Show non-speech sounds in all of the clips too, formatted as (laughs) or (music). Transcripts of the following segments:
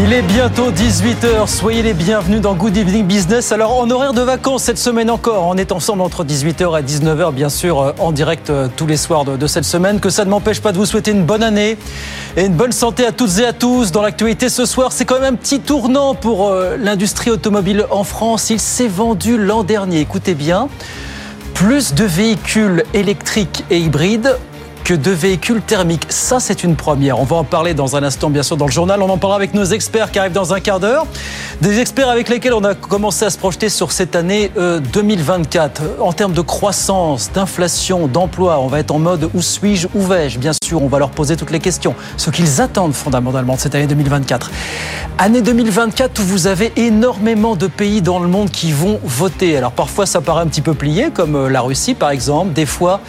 Il est bientôt 18h, soyez les bienvenus dans Good Evening Business. Alors en horaire de vacances cette semaine encore, on est ensemble entre 18h et 19h bien sûr euh, en direct euh, tous les soirs de, cette semaine. Que ça ne m'empêche pas de vous souhaiter une bonne année et une bonne santé à toutes et à tous. Dans l'actualité ce soir, c'est quand même un petit tournant pour euh, l'industrie automobile en France. Il s'est vendu l'an dernier, écoutez bien, plus de véhicules électriques et hybrides que de véhicules thermiques. Ça, c'est une première. On va en parler dans un instant, bien sûr, dans le journal. On en parlera avec nos experts qui arrivent dans un quart d'heure. Des experts avec lesquels on a commencé à se projeter sur cette année euh, 2024. En termes de croissance, d'inflation, d'emploi, on va être en mode où suis-je, où vais-je? Bien sûr, on va leur poser toutes les questions. Ce qu'ils attendent fondamentalement de cette année 2024. Année 2024 où vous avez énormément de pays dans le monde qui vont voter. Alors parfois, ça paraît un petit peu plié, comme euh, la Russie, par exemple. Des fois,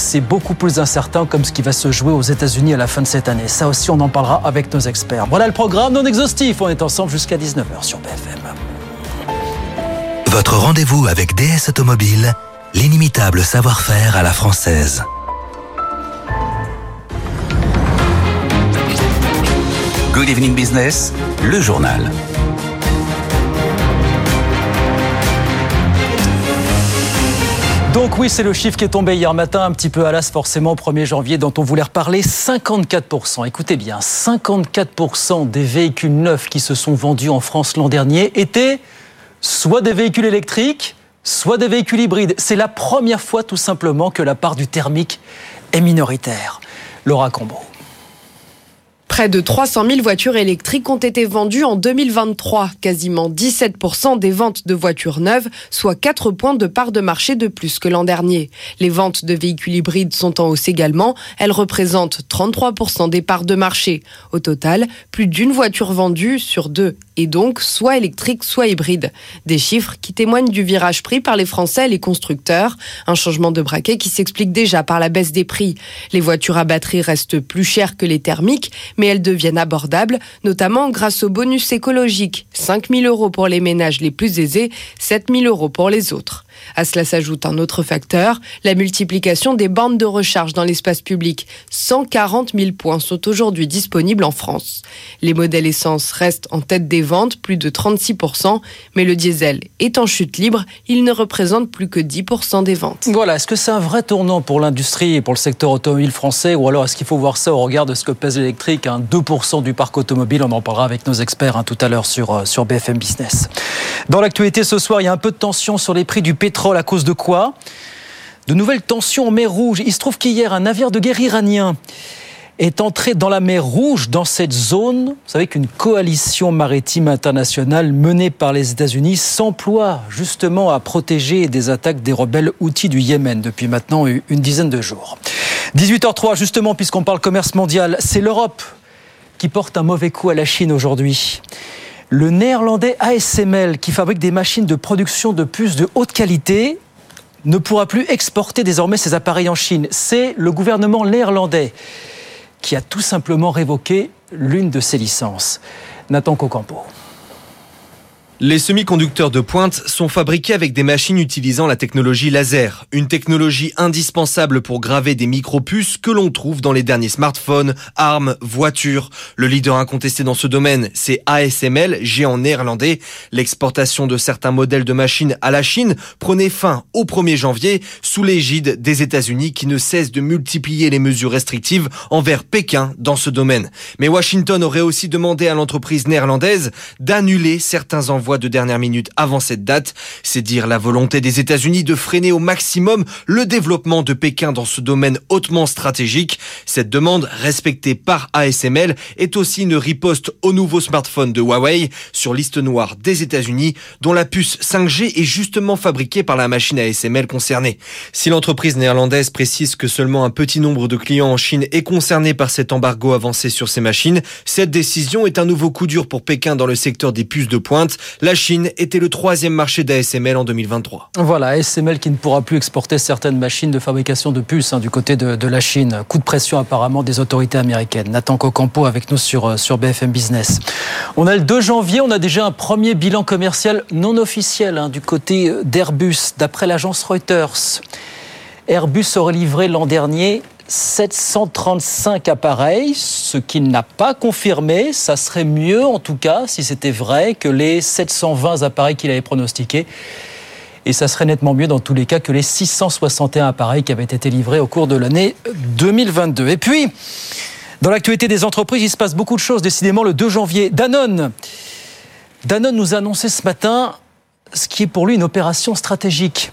c'est beaucoup plus incertain comme ce qui va se jouer aux États-Unis à la fin de cette année. Ça aussi, on en parlera avec nos experts. Voilà le programme non exhaustif. On est ensemble jusqu'à 19h sur BFM. Votre rendez-vous avec DS Automobile, l'inimitable savoir-faire à la française. Good Evening Business, le journal. Donc oui, c'est le chiffre qui est tombé hier matin, un petit peu à l'as forcément, 1er janvier, dont on voulait reparler. 54%, écoutez bien, 54% des véhicules neufs qui se sont vendus en France l'an dernier étaient soit des véhicules électriques, soit des véhicules hybrides. C'est la première fois tout simplement que la part du thermique est minoritaire. Laura Combo. Près de 300 000 voitures électriques ont été vendues en 2023, quasiment 17% des ventes de voitures neuves, soit 4 points de part de marché de plus que l'an dernier. Les ventes de véhicules hybrides sont en hausse également, elles représentent 33% des parts de marché. Au total, plus d'une voiture vendue sur deux est donc soit électrique, soit hybride. Des chiffres qui témoignent du virage pris par les Français et les constructeurs, un changement de braquet qui s'explique déjà par la baisse des prix. Les voitures à batterie restent plus chères que les thermiques, mais elles deviennent abordables, notamment grâce au bonus écologique. 5 000 euros pour les ménages les plus aisés, 7 000 euros pour les autres. À cela s'ajoute un autre facteur, la multiplication des bandes de recharge dans l'espace public. 140 000 points sont aujourd'hui disponibles en France. Les modèles essence restent en tête des ventes, plus de 36%, mais le diesel est en chute libre, il ne représente plus que 10% des ventes. Voilà, est-ce que c'est un vrai tournant pour l'industrie et pour le secteur automobile français ou alors est-ce qu'il faut voir ça au regard de ce que pèse l'électrique, hein, 2% du parc automobile On en parlera avec nos experts hein, tout à l'heure sur, euh, sur BFM Business. Dans l'actualité ce soir, il y a un peu de tension sur les prix du pétrole à cause de quoi De nouvelles tensions en mer Rouge. Il se trouve qu'hier, un navire de guerre iranien est entré dans la mer Rouge, dans cette zone. Vous savez qu'une coalition maritime internationale menée par les États-Unis s'emploie justement à protéger des attaques des rebelles outils du Yémen depuis maintenant une dizaine de jours. 18h03, justement, puisqu'on parle commerce mondial, c'est l'Europe qui porte un mauvais coup à la Chine aujourd'hui. Le néerlandais ASML, qui fabrique des machines de production de puces de haute qualité, ne pourra plus exporter désormais ses appareils en Chine. C'est le gouvernement néerlandais qui a tout simplement révoqué l'une de ses licences. Nathan Cocampo. Les semi-conducteurs de pointe sont fabriqués avec des machines utilisant la technologie laser, une technologie indispensable pour graver des micro-puces que l'on trouve dans les derniers smartphones, armes, voitures. Le leader incontesté dans ce domaine, c'est ASML, géant néerlandais. L'exportation de certains modèles de machines à la Chine prenait fin au 1er janvier sous l'égide des États-Unis qui ne cessent de multiplier les mesures restrictives envers Pékin dans ce domaine. Mais Washington aurait aussi demandé à l'entreprise néerlandaise d'annuler certains envois de dernière minute avant cette date. C'est dire la volonté des États-Unis de freiner au maximum le développement de Pékin dans ce domaine hautement stratégique. Cette demande, respectée par ASML, est aussi une riposte au nouveau smartphone de Huawei sur liste noire des États-Unis, dont la puce 5G est justement fabriquée par la machine ASML concernée. Si l'entreprise néerlandaise précise que seulement un petit nombre de clients en Chine est concerné par cet embargo avancé sur ces machines, cette décision est un nouveau coup dur pour Pékin dans le secteur des puces de pointe. La Chine était le troisième marché d'ASML en 2023. Voilà, ASML qui ne pourra plus exporter certaines machines de fabrication de puces hein, du côté de, la Chine. Coup de pression apparemment des autorités américaines. Nathan Cocampo avec nous sur, euh, BFM Business. On a le 2 janvier, on a déjà un premier bilan commercial non officiel hein, du côté d'Airbus, d'après l'agence Reuters. Airbus aurait livré l'an dernier 735 appareils, ce qu'il n'a pas confirmé. Ça serait mieux, en tout cas, si c'était vrai, que les 720 appareils qu'il avait pronostiqués. Et ça serait nettement mieux dans tous les cas que les 661 appareils qui avaient été livrés au cours de l'année 2022. Et puis, dans l'actualité des entreprises, il se passe beaucoup de choses. Décidément, le 2 janvier, Danone. Danone nous a annoncé ce matin ce qui est pour lui une opération stratégique.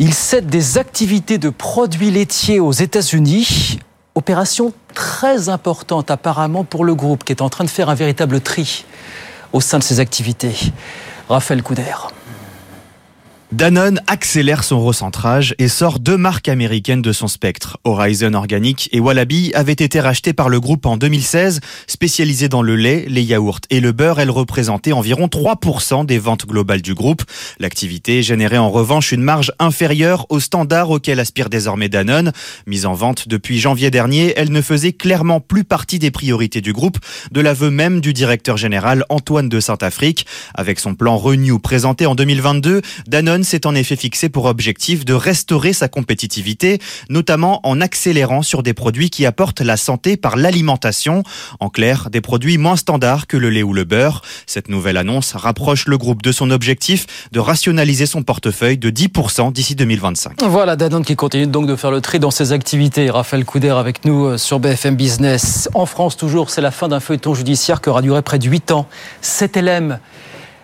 Il cède des activités de produits laitiers aux États-Unis. Opération très importante apparemment pour le groupe qui est en train de faire un véritable tri au sein de ses activités. Raphaël Couder. Danone accélère son recentrage et sort deux marques américaines de son spectre. Horizon Organic et Wallaby avaient été rachetés par le groupe en 2016. Spécialisées dans le lait, les yaourts et le beurre, elles représentaient environ 3% des ventes globales du groupe. L'activité générait en revanche une marge inférieure au standard auquel aspire désormais Danone. Mise en vente depuis janvier dernier, elle ne faisait clairement plus partie des priorités du groupe, de l'aveu même du directeur général Antoine de Saint-Afrique. Avec son plan Renew présenté en 2022, Danone s'est en effet fixé pour objectif de restaurer sa compétitivité, notamment en accélérant sur des produits qui apportent la santé par l'alimentation. En clair, des produits moins standards que le lait ou le beurre. Cette nouvelle annonce rapproche le groupe de son objectif de rationaliser son portefeuille de 10% d'ici 2025. Voilà, Danone qui continue donc de faire le tri dans ses activités. Raphaël Couder avec nous euh, sur BFM Business. En France, toujours, c'est la fin d'un feuilleton judiciaire qui aura duré près de 8 ans. 7LM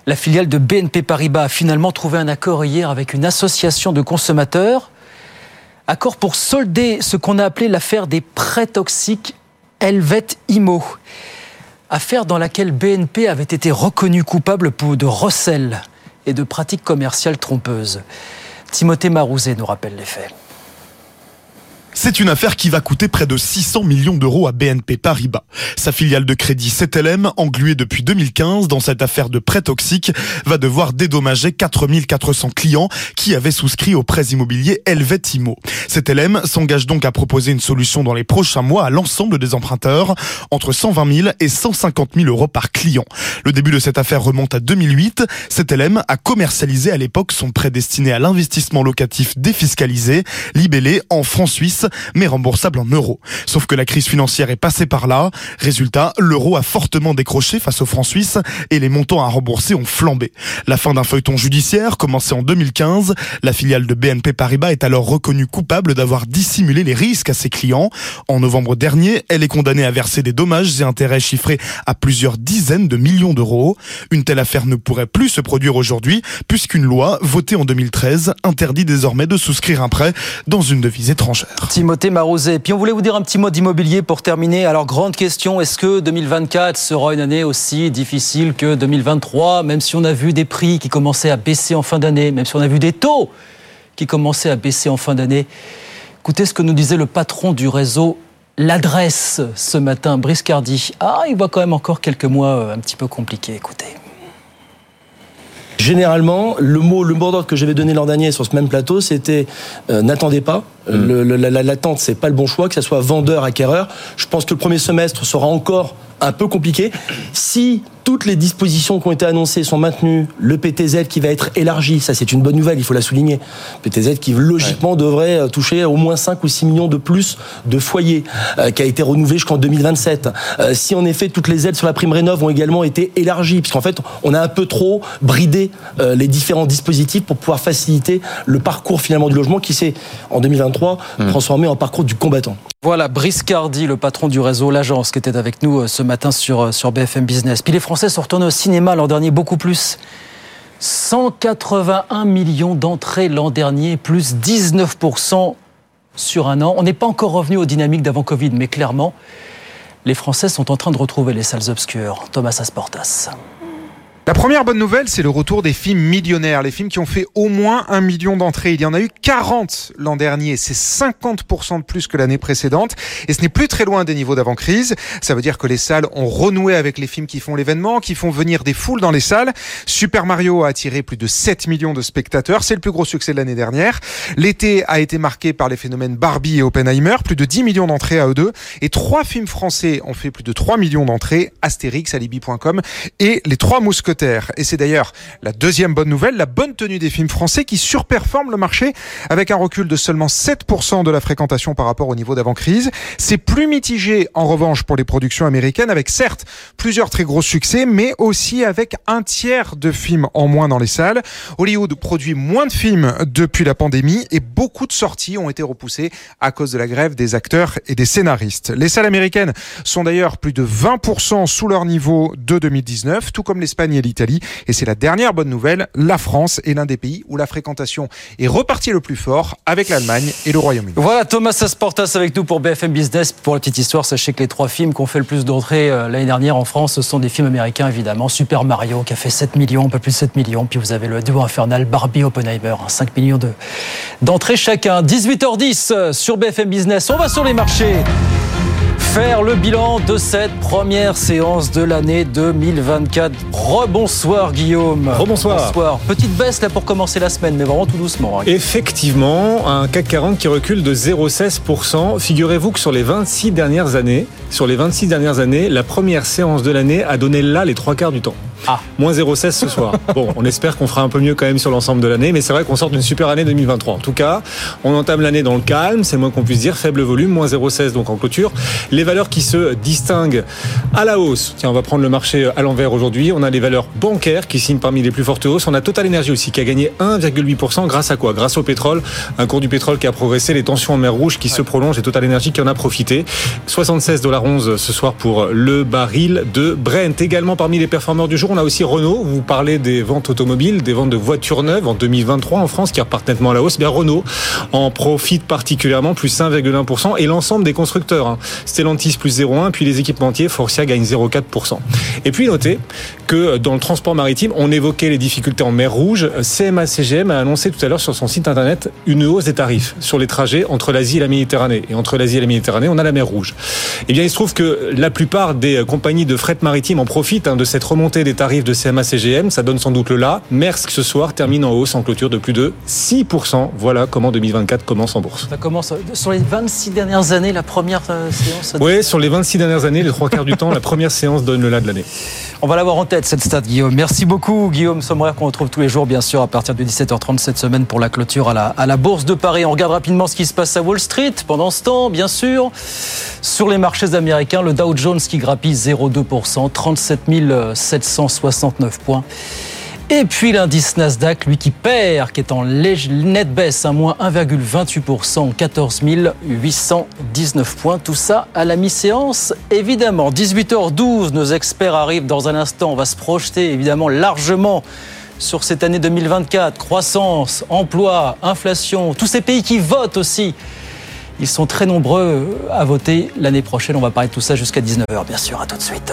la filiale de BNP Paribas a finalement trouvé un accord hier avec une association de consommateurs. Accord pour solder ce qu'on a appelé l'affaire des prêts toxiques Helvet Imo. Affaire dans laquelle BNP avait été reconnu coupable de recel et de pratiques commerciales trompeuses. Timothée Marouzet nous rappelle les faits. C'est une affaire qui va coûter près de 600 millions d'euros à BNP Paribas. Sa filiale de crédit 7LM, engluée depuis 2015 dans cette affaire de prêt toxique, va devoir dédommager 4400 clients qui avaient souscrit au prêt immobilier Helvetimo. 7LM s'engage donc à proposer une solution dans les prochains mois à l'ensemble des emprunteurs, entre 120 000 et 150 000 euros par client. Le début de cette affaire remonte à 2008. 7LM a commercialisé à l'époque son prêt destiné à l'investissement locatif défiscalisé, libellé en francs mais remboursable en euros. Sauf que la crise financière est passée par là. Résultat, l'euro a fortement décroché face au franc suisse et les montants à rembourser ont flambé. La fin d'un feuilleton judiciaire, commencé en 2015, la filiale de BNP Paribas est alors reconnue coupable d'avoir dissimulé les risques à ses clients. En novembre dernier, elle est condamnée à verser des dommages et intérêts chiffrés à plusieurs dizaines de millions d'euros. Une telle affaire ne pourrait plus se produire aujourd'hui puisqu'une loi votée en 2013 interdit désormais de souscrire un prêt dans une devise étrangère. Timothée Marozet. Puis on voulait vous dire un petit mot d'immobilier pour terminer. Alors, grande question, est-ce que 2024 sera une année aussi difficile que 2023, même si on a vu des prix qui commençaient à baisser en fin d'année, même si on a vu des taux qui commençaient à baisser en fin d'année? Écoutez ce que nous disait le patron du réseau L'adresse ce matin, Brice Cardi. Ah, il voit quand même encore quelques mois euh, un petit peu compliqués. Écoutez. Généralement, le mot, le mot d'ordre que j'avais donné l'an dernier sur ce même plateau, c'était euh, n'attendez pas. Euh, mm. L'attente, c'est pas le bon choix, que ce soit vendeur, acquéreur. Je pense que le premier semestre sera encore un peu compliqué. Si toutes les dispositions qui ont été annoncées sont maintenues, le PTZ qui va être élargi, ça c'est une bonne nouvelle, il faut la souligner. PTZ qui logiquement devrait euh, toucher au moins 5 ou 6 millions de plus de foyers, euh, qui a été renouvelé jusqu'en 2027. Euh, si en effet toutes les aides sur la prime rénov ont également été élargies, puisqu'en fait on a un peu trop bridé les différents dispositifs pour pouvoir faciliter le parcours finalement du logement qui s'est en 2023 mmh. transformé en parcours du combattant. Voilà, Brice Cardi, le patron du réseau L'Agence, qui était avec nous ce matin sur, sur BFM Business. Puis les Français sont retournés au cinéma l'an dernier, beaucoup plus. 181 millions d'entrées l'an dernier, plus 19% sur un an. On n'est pas encore revenu aux dynamiques d'avant Covid, mais clairement, les Français sont en train de retrouver les salles obscures. Thomas Asportas. La première bonne nouvelle, c'est le retour des films millionnaires, les films qui ont fait au moins un million d'entrées. Il y en a eu 40 l'an dernier, c'est 50% de plus que l'année précédente, et ce n'est plus très loin des niveaux d'avant-crise. Ça veut dire que les salles ont renoué avec les films qui font l'événement, qui font venir des foules dans les salles. Super Mario a attiré plus de 7 millions de spectateurs, c'est le plus gros succès de l'année dernière. L'été a été marqué par les phénomènes Barbie et Oppenheimer, plus de 10 millions d'entrées à eux deux, et trois films français ont fait plus de 3 millions d'entrées, Astérix, Alibi.com et Les Trois Mousquetaires et c'est d'ailleurs la deuxième bonne nouvelle, la bonne tenue des films français qui surperforment le marché avec un recul de seulement 7% de la fréquentation par rapport au niveau d'avant-crise. C'est plus mitigé en revanche pour les productions américaines avec certes plusieurs très gros succès, mais aussi avec un tiers de films en moins dans les salles. Hollywood produit moins de films depuis la pandémie et beaucoup de sorties ont été repoussées à cause de la grève des acteurs et des scénaristes. Les salles américaines sont d'ailleurs plus de 20% sous leur niveau de 2019, tout comme l'Espagne et l'Italie. Et c'est la dernière bonne nouvelle, la France est l'un des pays où la fréquentation est repartie le plus fort avec l'Allemagne et le Royaume-Uni. Voilà, Thomas Asportas avec nous pour BFM Business. Pour la petite histoire, sachez que les trois films qui ont fait le plus d'entrées euh, l'année dernière en France, ce sont des films américains évidemment. Super Mario qui a fait 7 millions, un peu plus de 7 millions. Puis vous avez le duo infernal Barbie Oppenheimer, 5 hein, millions d'entrées chacun. 18h10 euh, sur BFM Business. On va sur les marchés faire le bilan de cette première séance de l'année 2024. Rebonsoir Guillaume. Rebonsoir. Bonsoir. Petite baisse là pour commencer la semaine, mais vraiment tout doucement. Hein. Effectivement, un CAC 40 qui recule de 0,16%. Figurez-vous que sur les 26 dernières années, sur les 26 dernières années, la première séance de l'année a donné là les trois quarts du temps. Ah. Moins 0,16 ce soir. (laughs) Bon, on espère qu'on fera un peu mieux quand même sur l'ensemble de l'année, mais c'est vrai qu'on sort d'une super année 2023. En tout cas, on entame l'année dans le calme, c'est le moins qu'on puisse dire. Faible volume, moins 0,16 donc en clôture. Les valeurs qui se distinguent à la hausse. Tiens, on va prendre le marché à l'envers aujourd'hui. On a les valeurs bancaires qui signent parmi les plus fortes hausses. On a Total Energy aussi qui a gagné 1,8% grâce à quoi? Grâce au pétrole. Un cours du pétrole qui a progressé, les tensions en mer Rouge qui se prolongent et Total Energy qui en a profité. 76 dollars 11 ce soir pour le baril de Brent. Également parmi les performeurs du jour, on a aussi Renault. Vous parlez des ventes automobiles, des ventes de voitures neuves en 2023 en France qui repartent nettement à la hausse. Eh bien Renault en profite particulièrement, plus 1,1%. Et l'ensemble des constructeurs. Hein. Stellantis plus 0,1, puis les équipementiers, Forcia gagne 0,4%. Et puis notez que dans le transport maritime, on évoquait les difficultés en mer Rouge. CMA-CGM a annoncé tout à l'heure sur son site internet une hausse des tarifs sur les trajets entre l'Asie et la Méditerranée. Et entre l'Asie et la Méditerranée, on a la mer Rouge. Eh bien, il se trouve que la plupart des compagnies de fret maritime en profitent hein, de cette remontée des tarifs de CMA-CGM. Ça donne sans doute le là. Maersk ce soir termine en hausse en clôture de plus de 6%. Voilà comment 2024 commence en bourse. Ça commence sur les 26 dernières années, la première euh, séance. Oui, sur les 26 dernières années, les trois quarts du temps, la première séance donne le là de l'année. On va l'avoir en tête, cette stade, Guillaume. Merci beaucoup, Guillaume Sommerer, qu'on retrouve tous les jours, bien sûr, à partir de 17h30 cette semaine pour la clôture à la, à la Bourse de Paris. On regarde rapidement ce qui se passe à Wall Street. Pendant ce temps, bien sûr, sur les marchés américains, le Dow Jones qui grappille 0,2%, 37 769 points. Et puis l'indice Nasdaq, lui qui perd, qui est en nette baisse, à moins 1,28%, 14 819 points. Tout ça à la mi-séance, évidemment. 18h12, nos experts arrivent dans un instant. On va se projeter, évidemment, largement sur cette année 2024. Croissance, emploi, inflation, tous ces pays qui votent aussi. Ils sont très nombreux à voter l'année prochaine. On va parler de tout ça jusqu'à 19h, bien sûr. À tout de suite.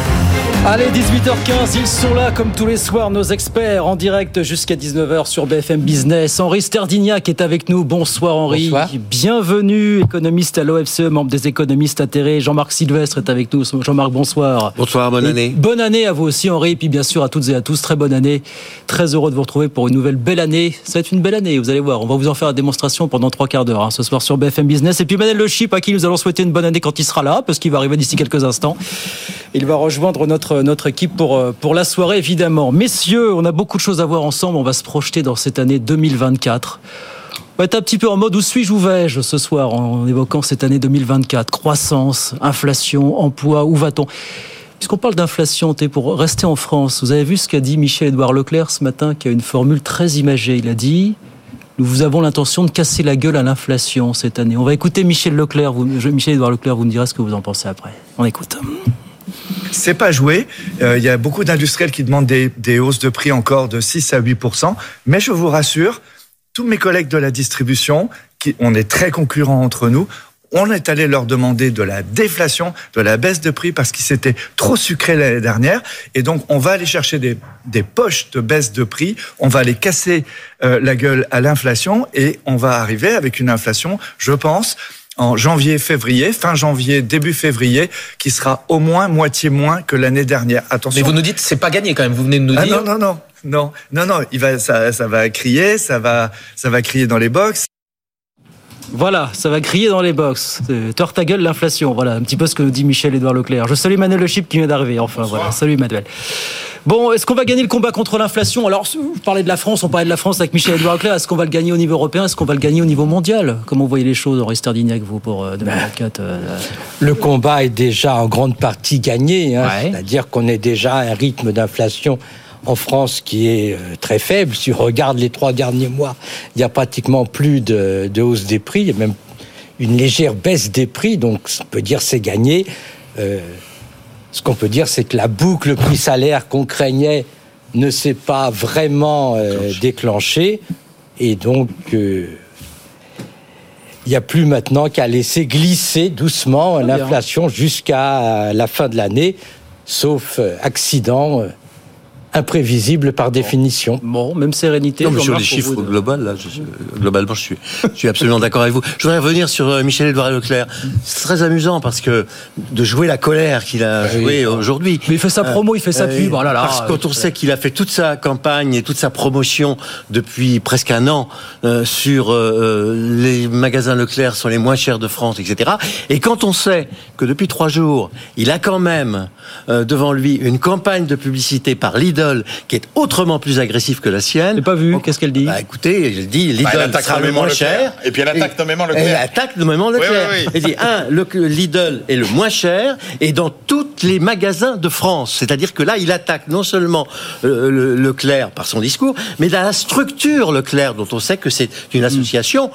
Allez, 18h15, ils sont là comme tous les soirs, nos experts en direct jusqu'à 19h sur BFM Business. Henri Sterdignac est avec nous. Bonsoir Henri. Bonsoir. Bienvenue, économiste à l'OFCE, membre des économistes atterrés. Jean-Marc Sylvestre est avec nous. Jean-Marc, bonsoir. Bonsoir, bonne année. bonne année à vous aussi Henri, et puis bien sûr à toutes et à tous, très bonne année. Très heureux de vous retrouver pour une nouvelle belle année. Ça va être une belle année, vous allez voir. On va vous en faire la démonstration pendant trois quarts d'heure hein, ce soir sur BFM Business. Et puis Manel Le Chip, à qui nous allons souhaiter une bonne année quand il sera là, parce qu'il va arriver d'ici quelques instants. Il va rejoindre notre notre, équipe pour, euh, pour la soirée, évidemment. Messieurs, on a beaucoup de choses à voir ensemble. On va se projeter dans cette année 2024. On va être un petit peu en mode où suis-je, où vais-je ce soir en évoquant cette année 2024. Croissance, inflation, emploi, où va-t-on? Puisqu'on parle d'inflation, pour rester en France, vous avez vu ce qu'a dit Michel-Édouard Leclerc ce matin, qui a une formule très imagée. Il a dit nous avons l'intention de casser la gueule à l'inflation cette année. On va écouter Michel Leclerc. Michel-Édouard Leclerc, vous me direz ce que vous en pensez après. On écoute. C'est pas joué. Euh, il y a beaucoup d'industriels qui demandent des, des, hausses de prix encore de 6 à 8 Mais je vous rassure, tous mes collègues de la distribution, qui, on est très concurrents entre nous. On est allé leur demander de la déflation, de la baisse de prix parce qu'ils s'étaient trop sucrés l'année dernière. Et donc, on va aller chercher des, des poches de baisse de prix. On va aller casser euh, la gueule à l'inflation et on va arriver avec une inflation, je pense, en janvier, février, fin janvier, début février, qui sera au moins moitié moins que l'année dernière. Attention. Mais vous nous dites c'est pas gagné quand même. Vous venez de nous Ah dire. non non non non non non. Il va ça, ça va crier, ça va ça va crier dans les box. Voilà, ça va crier dans les box. Euh, Tord ta gueule, l'inflation. Voilà, un petit peu ce que nous dit Michel-Édouard Leclerc. Je salue Manuel Le Chip qui vient d'arriver. Enfin, voilà. Salut Manuel. Bon, est-ce qu'on va gagner le combat contre l'inflation? Alors, vous parlez de la France, on parlait de la France avec Michel-Édouard Leclerc. Est-ce qu'on va le gagner au niveau européen? Est-ce qu'on va le gagner au niveau mondial? Comment vous voyez les choses, Henri Sterdignac, vous, pour euh, 2024 euh, Le combat est déjà en grande partie gagné. hein. Ouais. C'est-à-dire qu'on est déjà à un rythme d'inflation en France qui est euh, très faible. Si on regarde les trois derniers mois, il n'y a pratiquement plus de, de hausse des prix. Il y a même une légère baisse des prix. Donc, on peut dire c'est gagné. Euh, ce qu'on peut dire, c'est que la boucle prix-salaire qu'on craignait ne s'est pas vraiment euh, déclenchée. Et donc, euh, il n'y a plus maintenant qu'à laisser glisser doucement l'inflation jusqu'à la fin de l'année, sauf accident imprévisible par définition. Bon, même sérénité. Non, mais sur les chiffres vous, de- global, là, je- globalement, je suis, je suis absolument d'accord avec vous. Je voudrais revenir sur euh, Michel-Édouard Leclerc. C'est très amusant parce que de jouer la colère qu'il a joué aujourd'hui. Mais il fait sa promo, il fait sa pub, oh là là. Parce que quand on sait qu'il a fait toute sa campagne et toute sa promotion depuis presque un an euh, sur euh, euh, les magasins Leclerc sont les moins chers de France, etc. Et quand on sait que depuis trois jours, il a quand même euh, devant lui une campagne de publicité par Lidl qui est autrement plus agressive que la sienne. J'ai pas vu. Qu'est-ce qu'elle dit Bah écoutez, elle dit Lidl Bah, sera le moins cher. Et puis elle attaque nommément Leclerc. Elle attaque nommément Leclerc. Oui, oui, oui. Elle dit un, le, Lidl est le moins cher et dans tous les magasins de France. C'est-à-dire que là, il attaque non seulement euh, le, Leclerc par son discours, mais dans la structure Leclerc, dont on sait que c'est une association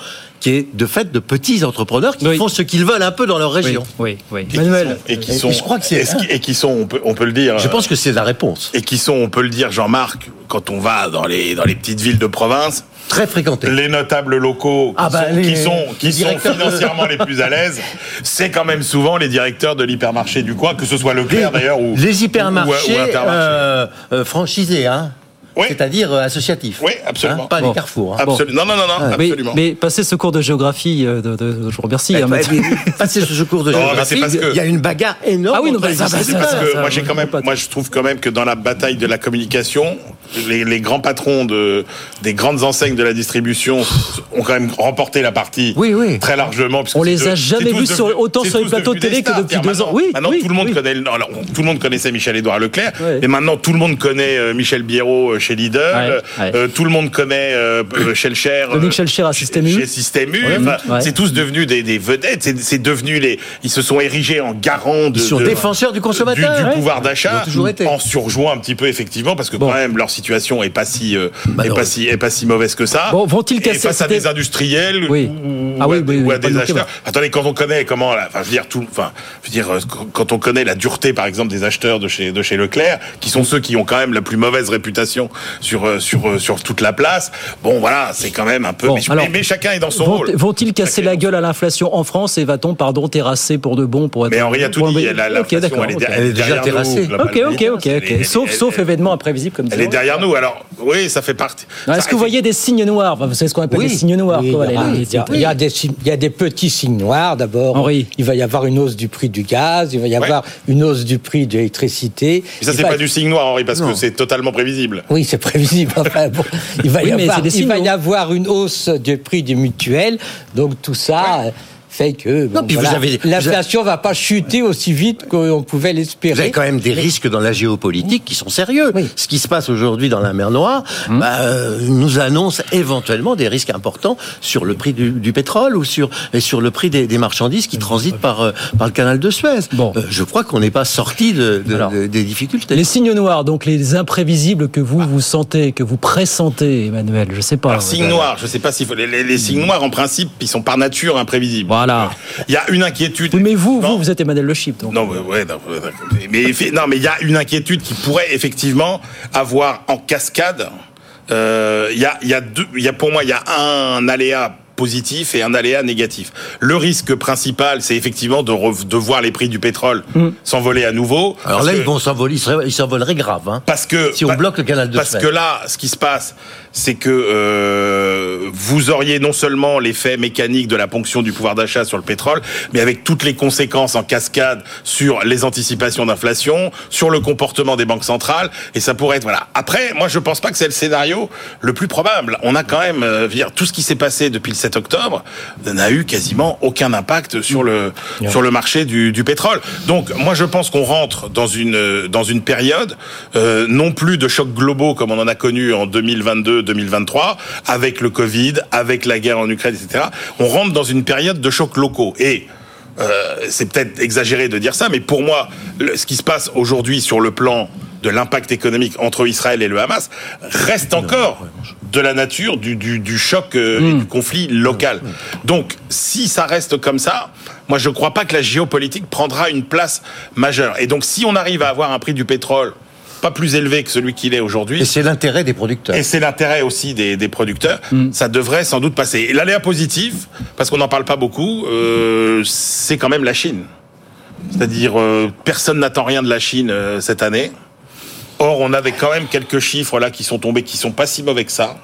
qui est de fait de petits entrepreneurs qui font ce qu'ils veulent un peu dans leur région. Oui, oui. Et qui sont- et qui sont, je crois que c'est. et qui- et qui sont, on peut, on peut le dire. Je pense que c'est la réponse. Et qui sont, on peut le dire, Jean-Marc, quand on va dans les dans les petites villes de province, très fréquentés. Les notables locaux qui Ah bah, sont, les- qui sont, qui de- financièrement les plus à l'aise, c'est quand même souvent les directeurs de l'hypermarché du coin, que ce soit Leclerc d'ailleurs ou Les ou- hypermarchés ou Intermarché. euh, euh, franchisés, hein c'est-à-dire euh, associatifs. Oui, absolument. Hein, pas Bon. les carrefours. hein. Absolument. Non, non, non, non, mais, absolument. mais passer ce cours de géographie, euh, de, de- je vous remercie. Hein, bah, mais passer ce cours de Non, mais géographie, que- il y a une bagarre énorme. Ah oui, non, bah, ça, ça, C'est ça, parce que ça, moi j'ai quand même, moi je trouve quand même que dans la bataille de la communication, les, les grands patrons de des grandes enseignes de la distribution ont quand même remporté la partie très largement. On les de- a jamais vus sur- autant sur les plateaux de télé que depuis deux ans. maintenant- Oui, Maintenant oui, tout le monde oui. connaît, tout le monde connaissait Michel Édouard Leclerc, et maintenant tout le monde connaît euh, Michel Biérot chez Lidl, ouais. euh, tout le monde connaît euh, (clears throat) euh, Schelcher, Dominique euh, Schelcher à Système U. chez Système U. Ouais. Enfin, Ouais. C'est tous devenus des, des vedettes. C'est- devenu les. Ils se sont érigés en garants de. De- défenseurs du consommateur. Du, du Ouais. pouvoir d'achat. En surjouant un petit peu effectivement parce que quand même leur situation est pas si euh, est pas si est pas si mauvaise que ça. Bon, vont-ils casser- face à des industriels Oui. ou, Ah ou oui, à, oui, ou oui, à pas des de acheteurs. Attendez, quand on connaît comment, la- enfin, je veux dire tout, enfin, je veux dire euh, quand on connaît la dureté, par exemple, des acheteurs de chez de chez Leclerc, qui sont ceux qui ont quand même la plus mauvaise réputation sur euh, sur euh, sur toute la place. Bon, voilà, c'est quand même un peu. Bon, mais, alors, mais- mais chacun est dans son Vont- rôle. Vont-ils casser la gueule à l'inflation en France et va-t-on, pardon, terrasser pour de bon pour être Mais Henri a tout dit, l'inflation, elle est elle derrière nous, Ok, ok, ok, Sauf, elle- sauf événement imprévisible comme Elle est ça. derrière nous. Alors, oui, ça fait partie. Est-ce que vous voyez des signes noirs? Vous savez ce qu'on appelle des signes noirs il, y a, des, signes- il y a des petits signes noirs d'abord. Il va y avoir une hausse du prix du gaz, il va y avoir une hausse du prix de l'électricité. Mais ça, c'est pas du signe noir, Henri, parce Non. que c'est totalement prévisible. Oui, c'est prévisible. (laughs) Enfin, bon, il va, Oui, y, avoir, c'est des il va signaux. y avoir une hausse du prix du mutuel. Donc tout ça fait que bon, puis vous voilà, avez- l'inflation va pas chuter aussi vite qu'on pouvait l'espérer. Vous avez quand même des risques dans la géopolitique qui sont sérieux. Ce qui se passe aujourd'hui dans la mer Noire Hum. bah, euh, nous annonce éventuellement des risques importants sur le prix du, du pétrole ou sur, et sur le prix des, des marchandises qui transitent par, euh, par le canal de Suez. Euh, je crois qu'on n'est pas sorti de, de- Alors, de- des difficultés. Les signes noirs, donc les imprévisibles que vous vous sentez, que vous pressentez, Emmanuel, je sais pas. Alors, signe noir, je sais pas s'il faut. Les, les- les signes noirs, en principe, ils sont par nature imprévisibles. Voilà. Il y a une inquiétude. Oui, mais vous, vous, vous êtes Emmanuel Le Chip, donc. Non, mais, ouais, non, mais, non, mais il y a une inquiétude qui pourrait effectivement avoir en cascade. euh, Il y a, il y a deux, il y a pour moi, il y a un aléa positif et un aléa négatif. Le risque principal, c'est effectivement de, re- de voir les prix du pétrole s'envoler à nouveau. Alors là, que- ils vont s'envoler, ils s'envoleraient grave. Hein. parce que Si on bloque le canal de parce Suez. que là, ce qui se passe, c'est que euh, vous auriez non seulement l'effet mécanique de la ponction du pouvoir d'achat sur le pétrole, mais avec toutes les conséquences en cascade sur les anticipations d'inflation, sur le comportement des banques centrales, et ça pourrait être voilà. Après, moi, je pense pas que c'est le scénario le plus probable. On a quand même, euh, dire, tout ce qui s'est passé depuis le 7 octobre n'a eu quasiment aucun impact sur le sur le marché du, du pétrole. Donc, moi, je pense qu'on rentre dans une dans une période euh, non plus de chocs globaux comme on en a connu en 2022-2023 avec le Covid, avec la guerre en Ukraine, etc. On rentre dans une période de chocs locaux et euh, c'est peut-être exagéré de dire ça, mais pour moi, le- ce qui se passe aujourd'hui sur le plan de l'impact économique entre Israël et le Hamas reste encore de la nature du, du, du choc euh, et du conflit local. Donc, si ça reste comme ça, moi je ne crois pas que la géopolitique prendra une place majeure. Et donc, si on arrive à avoir un prix du pétrole pas plus élevé que celui qu'il est aujourd'hui. Et c'est l'intérêt des producteurs. Et c'est l'intérêt aussi des, des producteurs. Ça devrait sans doute passer. Et l'aléa positif, parce qu'on n'en parle pas beaucoup, euh, c'est quand même la Chine. C'est-à-dire, euh, personne n'attend rien de la Chine euh, cette année. Or, on avait quand même quelques chiffres là qui sont tombés, qui sont pas si mauvais que ça.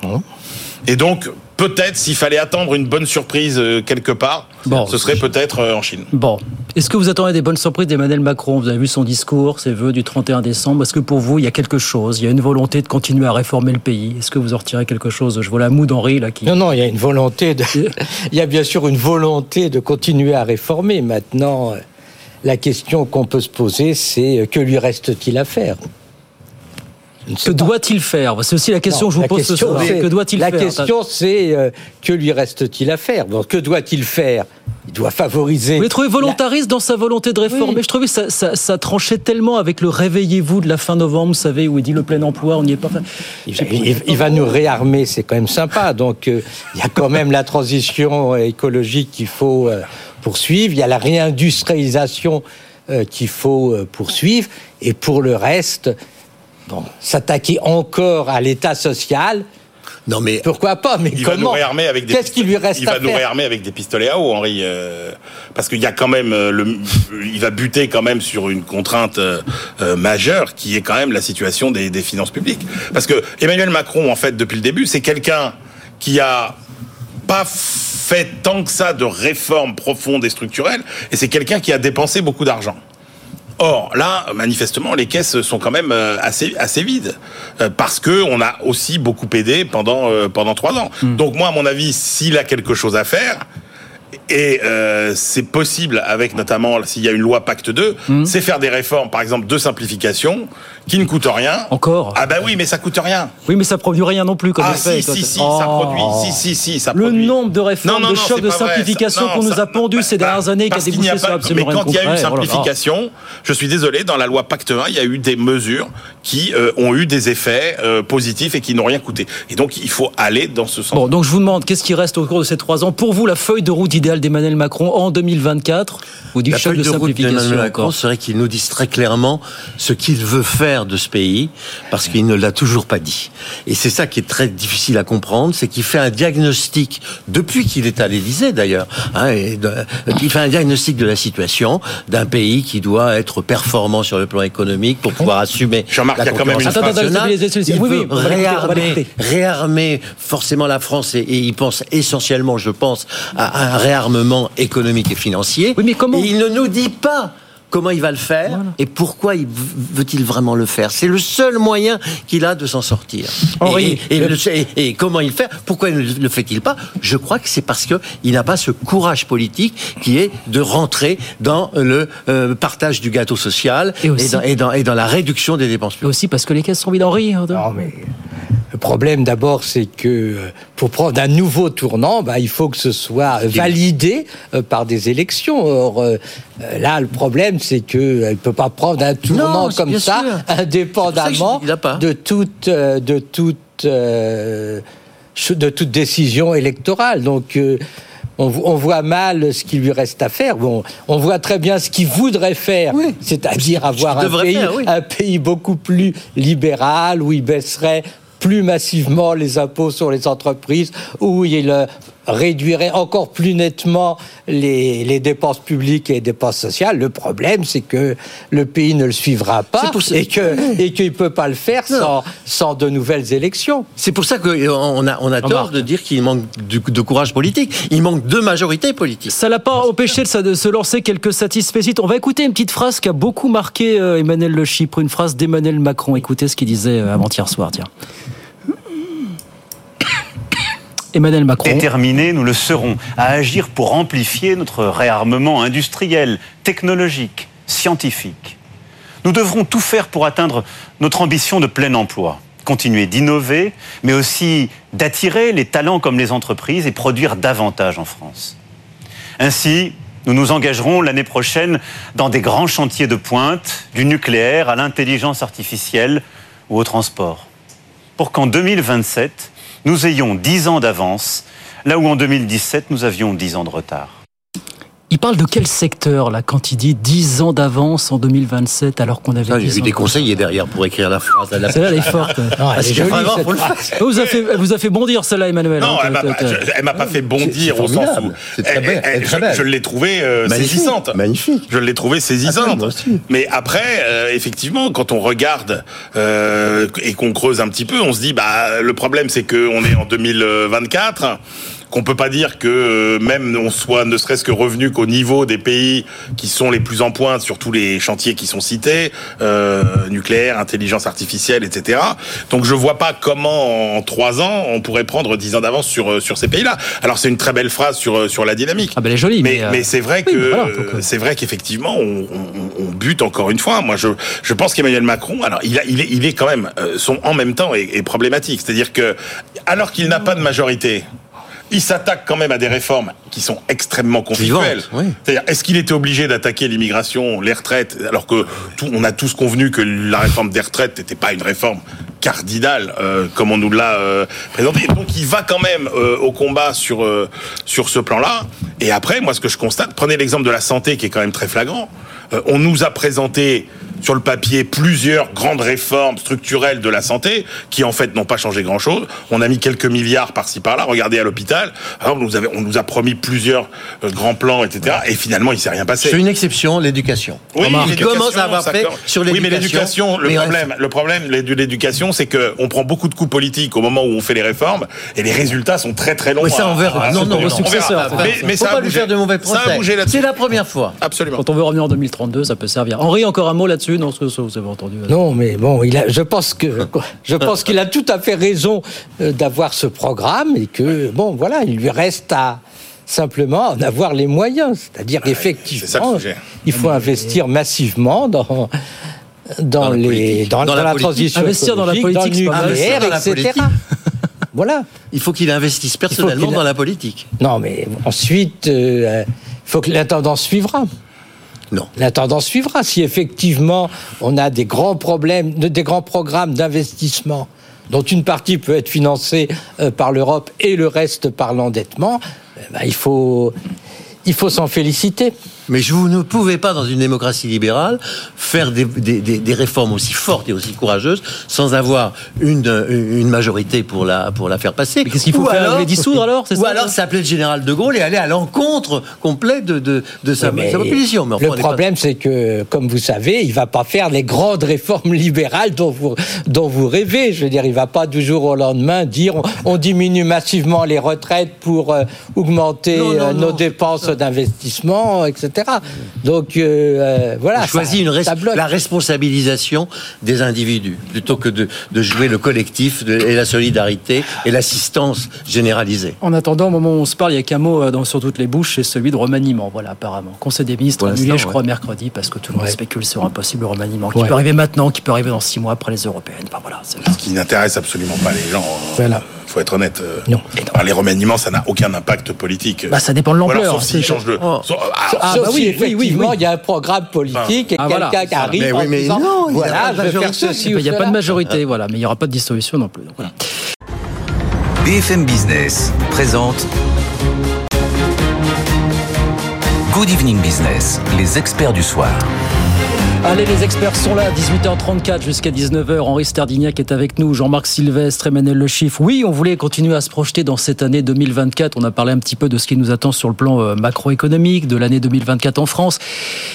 Et donc, peut-être s'il fallait attendre une bonne surprise euh, quelque part, ce serait peut-être euh, en Chine. Bon. Est-ce que vous attendez des bonnes surprises d'Emmanuel Macron? Vous avez vu son discours, ses vœux du 31 décembre. Est-ce que pour vous, il y a quelque chose? Il y a une volonté de continuer à réformer le pays? Est-ce que vous en retirez quelque chose? Je vois la moue d'Henri là qui. Non, non, il y a une volonté de. (laughs) il y a bien sûr une volonté de continuer à réformer. Maintenant, euh, la question qu'on peut se poser, c'est euh, que lui reste-t-il à faire? Que doit-il faire C'est aussi la question Non, que je vous pose ce soir. c'est- Que doit-il La faire question, c'est euh, que lui reste-t-il à faire Que doit-il faire Il doit favoriser. Vous l'avez trouvé volontariste dans sa volonté de réformer. Je trouvais que ça, ça, ça tranchait tellement avec le réveillez-vous de la fin novembre, vous savez, où il dit le plein emploi, on n'y est pas. Il, il- il va nous réarmer, c'est quand même sympa. Donc, euh, il y a quand même la transition écologique qu'il faut euh, poursuivre. Il y a la réindustrialisation euh, qu'il faut euh, poursuivre. Et pour le reste, s'attaquer encore à l'État social. Non mais pourquoi pas Mais Il va nous comment réarmer avec des Qu'est-ce qui lui reste il à va nous réarmer avec des pistolets à eau, Henri, euh, parce qu'il y a quand même euh, le, il va buter quand même sur une contrainte euh, euh, majeure qui est quand même la situation des, des finances publiques. Parce que Emmanuel Macron, en fait, depuis le début, c'est quelqu'un qui a pas fait tant que ça de réformes profondes et structurelles, et c'est quelqu'un qui a dépensé beaucoup d'argent. Or, là, manifestement, les caisses sont quand même euh, assez, assez vides. Euh, parce que on a aussi beaucoup aidé pendant, euh, pendant trois ans. Donc, moi, à mon avis, s'il a quelque chose à faire, et euh, c'est possible avec notamment s'il y a une loi Pacte 2, c'est faire des réformes, par exemple, de simplification, qui ne coûtent rien. Encore Ah bah oui, mais ça coûte rien. Oui, mais ça produit rien non plus comme Ah effet. si, si, si, Oh. ça produit. Si, si, si, ça Le produit. nombre de réformes, Non, non, de chocs, de simplification qu'on nous a pondus ces dernières années, qui a débouché sur absolument mais quand il y a eu concret. Oh simplification, je suis désolé, dans la loi Pacte 1, il y a eu des mesures qui euh, ont eu des effets euh, positifs et qui n'ont rien coûté. Et donc, il faut aller dans ce sens. Bon, donc je vous demande, qu'est-ce qui reste au cours de ces trois ans Pour vous, la feuille de route idéale d'Emmanuel Macron en 2024 Ou du La choc de, de route simplification d'Emmanuel Macron serait qu'il nous dise très clairement ce qu'il veut faire de ce pays, parce qu'il ne l'a toujours pas dit. Et c'est ça qui est très difficile à comprendre, c'est qu'il fait un diagnostic, depuis qu'il est à l'Élysée d'ailleurs, hein, il fait un diagnostic de la situation d'un pays qui doit être performant sur le plan économique pour pouvoir assumer Jean-Marc, il y a quand même une Attends, attends, Il oui, veut oui, réarmer, réarmer forcément la France et, et il pense essentiellement, je pense, à un réarmement économique et financier. Oui, mais comment Et il ne nous dit pas comment il va le faire et pourquoi il veut-il vraiment le faire. C'est le seul moyen qu'il a de s'en sortir. Henri, et, et- et et- et comment il le fait Pourquoi ne le fait-il pas? Je crois que c'est parce que il n'a pas ce courage politique qui est de rentrer dans le euh, partage du gâteau social Et aussi- dans, et dans- et dans la réduction des dépenses Et publiques. aussi parce que les caisses sont vides, Henri. hein, Non, mais le problème d'abord, c'est que euh, pour prendre un nouveau tournant, bah, il faut que ce soit validé euh, par des élections. Or, euh, là, le problème, c'est qu'il ne peut pas prendre un tournant Non, comme ça, sûr. (laughs) indépendamment pas. de toute, de toute, euh, ch- de toute décision électorale. Donc, euh, on, vo- on voit mal ce qu'il lui reste à faire. Bon, on voit très bien ce qu'il voudrait faire, c'est-à-dire avoir un devrait pays, faire, oui. un pays beaucoup plus libéral où il baisserait plus massivement les impôts sur les entreprises, où il réduirait encore plus nettement les, les dépenses publiques et les dépenses sociales. Le problème, c'est que le pays ne le suivra pas et qu'il peut pas le faire sans, sans de nouvelles élections. C'est pour ça qu'on a, on a tort de dire qu'il manque de, de courage politique. Il manque de majorité politique. Ça l'a pas empêché de, se- de se lancer quelques satisfaites. On va écouter une petite phrase qui a beaucoup marqué euh, Emmanuel Le Chypre, une phrase d'Emmanuel Macron. Écoutez ce qu'il disait euh, avant-hier soir, tiens. Déterminés, nous le serons à agir pour amplifier notre réarmement industriel, technologique, scientifique. Nous devrons tout faire pour atteindre notre ambition de plein emploi, continuer d'innover, mais aussi d'attirer les talents comme les entreprises et produire davantage en France. Ainsi, nous nous engagerons l'année prochaine dans des grands chantiers de pointe, du nucléaire à l'intelligence artificielle ou au transport, pour qu'en 2027, nous ayons 10 ans d'avance, là où en 2017, nous avions 10 ans de retard. Il parle de quel secteur, là, quand il dit 10 ans d'avance en 2027, alors qu'on avait Ça, J'ai 10 vu ans des de- conseillers derrière pour écrire la phrase. la- Celle-là, elle est forte. Elle vous a fait, elle vous a fait bondir, celle-là, Emmanuel. Non, hein, elle m'a je- elle m'a pas fait bondir c'est au sens où. formidable. C'est très elle- belle, elle- elle est très je, belle. je l'ai trouvée euh, Magnifique, saisissante. Magnifique. Je l'ai trouvée saisissante. Mais après, euh, effectivement, quand on regarde euh, et qu'on creuse un petit peu, on se dit, bah, le problème, c'est qu'on est en 2024 qu'on peut pas dire que euh, même on soit ne serait-ce que revenu qu'au niveau des pays qui sont les plus en pointe sur tous les chantiers qui sont cités, euh, nucléaire, intelligence artificielle, etc. Donc je vois pas comment en trois ans on pourrait prendre dix ans d'avance sur euh, sur ces pays-là. Alors c'est une très belle phrase sur euh, sur la dynamique. Ah ben elle est jolie, mais mais, euh, mais c'est vrai que voilà, c'est vrai qu'effectivement on, on, on bute encore une fois. Moi je je pense qu'Emmanuel Macron, alors il a il est il est quand même son en même temps est, est problématique. C'est-à-dire que alors qu'il n'a pas de majorité. Il s'attaque quand même à des réformes qui sont extrêmement conflictuelles. Oui. C'est-à-dire, est-ce qu'il était obligé d'attaquer l'immigration, les retraites, alors que tout, on a tous convenu que la réforme des retraites n'était pas une réforme cardinale euh, comme on nous l'a euh, présenté. Donc, il va quand même euh, au combat sur euh, sur ce plan-là. Et après, moi, ce que je constate, prenez l'exemple de la santé qui est quand même très flagrant. Euh, on nous a présenté sur le papier plusieurs grandes réformes structurelles de la santé qui en fait n'ont pas changé grand-chose. On a mis quelques milliards par-ci par-là. Regardez à l'hôpital, on nous avait, on nous a promis plusieurs euh, grands plans, etc. Et finalement, il s'est rien passé. C'est une exception, l'éducation. Oui, il l'éducation, commence à avoir fait sur Oui, mais l'éducation. l'éducation, le mais problème, le problème de l'éducation, c'est que on prend beaucoup de coups politiques au moment où on fait les réformes, et les résultats sont très très longs. Oui, ça, on verra. à- Non, à- non, on non. verra. Successeur, Mais, mais Faut ça pas a lui bougé. faire de mauvais Ça a procès. bougé là-dessus. C'est la première fois. Absolument. Quand on veut revenir en 2032, ça peut servir. Henri, encore un mot là-dessus? Non, ce que ça, vous avez entendu. Non, mais bon, il a, je pense que (laughs) je pense qu'il a tout à fait raison euh, d'avoir ce programme et que bon, voilà, il lui reste à simplement en avoir les moyens, c'est-à-dire effectivement, il faut investir massivement dans dans, la les dans, Dans dans la transition Investir dans la politique, mal. nucléaire, dans la etc. politique. voilà. Il faut qu'il investisse personnellement dans la politique. Non, mais ensuite, euh, il faut que la tendance suivra. Non. La tendance suivra. Si effectivement on a des grands problèmes, de- des grands programmes d'investissement dont une partie peut être financée euh, par l'Europe et le reste par l'endettement, eh ben, il faut, il faut s'en féliciter. Mais je- vous ne pouvez pas, dans une démocratie libérale, faire des, des- réformes aussi fortes et aussi courageuses sans avoir une, une majorité pour la, pour la faire passer. qu'est-ce qu'il faut Ou faire, les dissoudre alors, Ou ça, alors s'appeler le général de Gaulle et aller à l'encontre complet de, de, de sa, Mais sa population. Mais enfin, le pas- problème, c'est que, comme vous savez, il va pas faire les grandes réformes libérales dont vous, dont vous rêvez. Je veux dire, il va pas du jour au lendemain dire on, on diminue massivement les retraites pour euh, augmenter Non, non, euh, nos non, dépenses d'investissement, etc. Donc, euh, euh, voilà. On choisit ça- une res- ça bloque. la responsabilisation des individus plutôt que de, de jouer le collectif de- et la solidarité et l'assistance généralisée. En attendant, au moment où on se parle, il n'y a qu'un mot euh, dans, sur toutes les bouches, c'est celui de remaniement. Voilà, apparemment. Conseil des ministres annulé, je ouais. crois, mercredi, parce que tout le monde Ouais. spécule sur un possible remaniement qui Ouais. peut arriver maintenant, qui peut arriver dans six mois après les européennes. Enfin, voilà, Ce qui n'intéresse absolument pas les gens. euh, Voilà. Faut être honnête. euh, Non. les remaniements, ça n'a aucun impact politique. Bah, ça dépend de l'ampleur. Sauf s'ils C'est- changent de. Oh. sauf- ah, Ah, Sauf bah si oui, oui, oui, effectivement, oui. il y a un programme politique et Ah, voilà, quelqu'un qui arrive Mais en oui, mais disant, non, il voilà, je vais faire ceci n'y a pas de majorité, voilà, mais il n'y aura pas de dissolution non plus. donc voilà. BFM Business présente Good Evening Business, les experts du soir. Allez, les experts sont là, 18h34 jusqu'à 19h. Henri Stardignac est avec nous, Jean-Marc Sylvestre, Emmanuel Le Chiffre. Oui, on voulait continuer à se projeter dans cette année 2024. On a parlé un petit peu de ce qui nous attend sur le plan euh, macroéconomique, de l'année 2024 en France.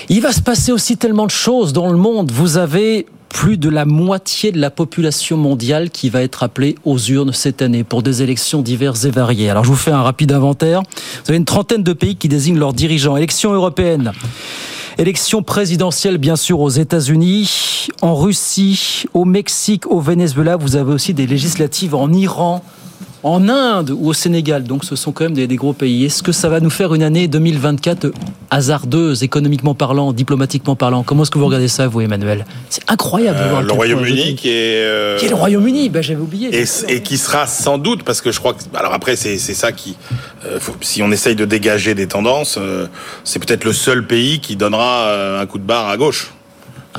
Il va se passer aussi tellement de choses dans le monde. Vous avez plus de la moitié de la population mondiale qui va être appelée aux urnes cette année pour des élections diverses et variées. Alors je vous fais un rapide inventaire. Vous avez une trentaine de pays qui désignent leurs dirigeants. Élections européennes. Élections présidentielles, bien sûr, aux États-Unis, en Russie, au Mexique, au Venezuela. Vous avez aussi des législatives en Iran, en Inde ou au Sénégal. Donc ce sont quand même des, des gros pays. Est-ce que ça va nous faire une année 2024 hasardeuse, économiquement parlant, diplomatiquement parlant? Comment est-ce que vous regardez ça, vous, Emmanuel? C'est incroyable. Euh, le Royaume-Uni qui est. euh, Qui est le Royaume-Uni? Ben, J'avais oublié. et, et qui sera sans doute, parce que je crois que. Alors après, c'est ça qui. euh, faut- si on essaye de dégager des tendances, euh, c'est peut-être le seul pays qui donnera un coup de barre à gauche.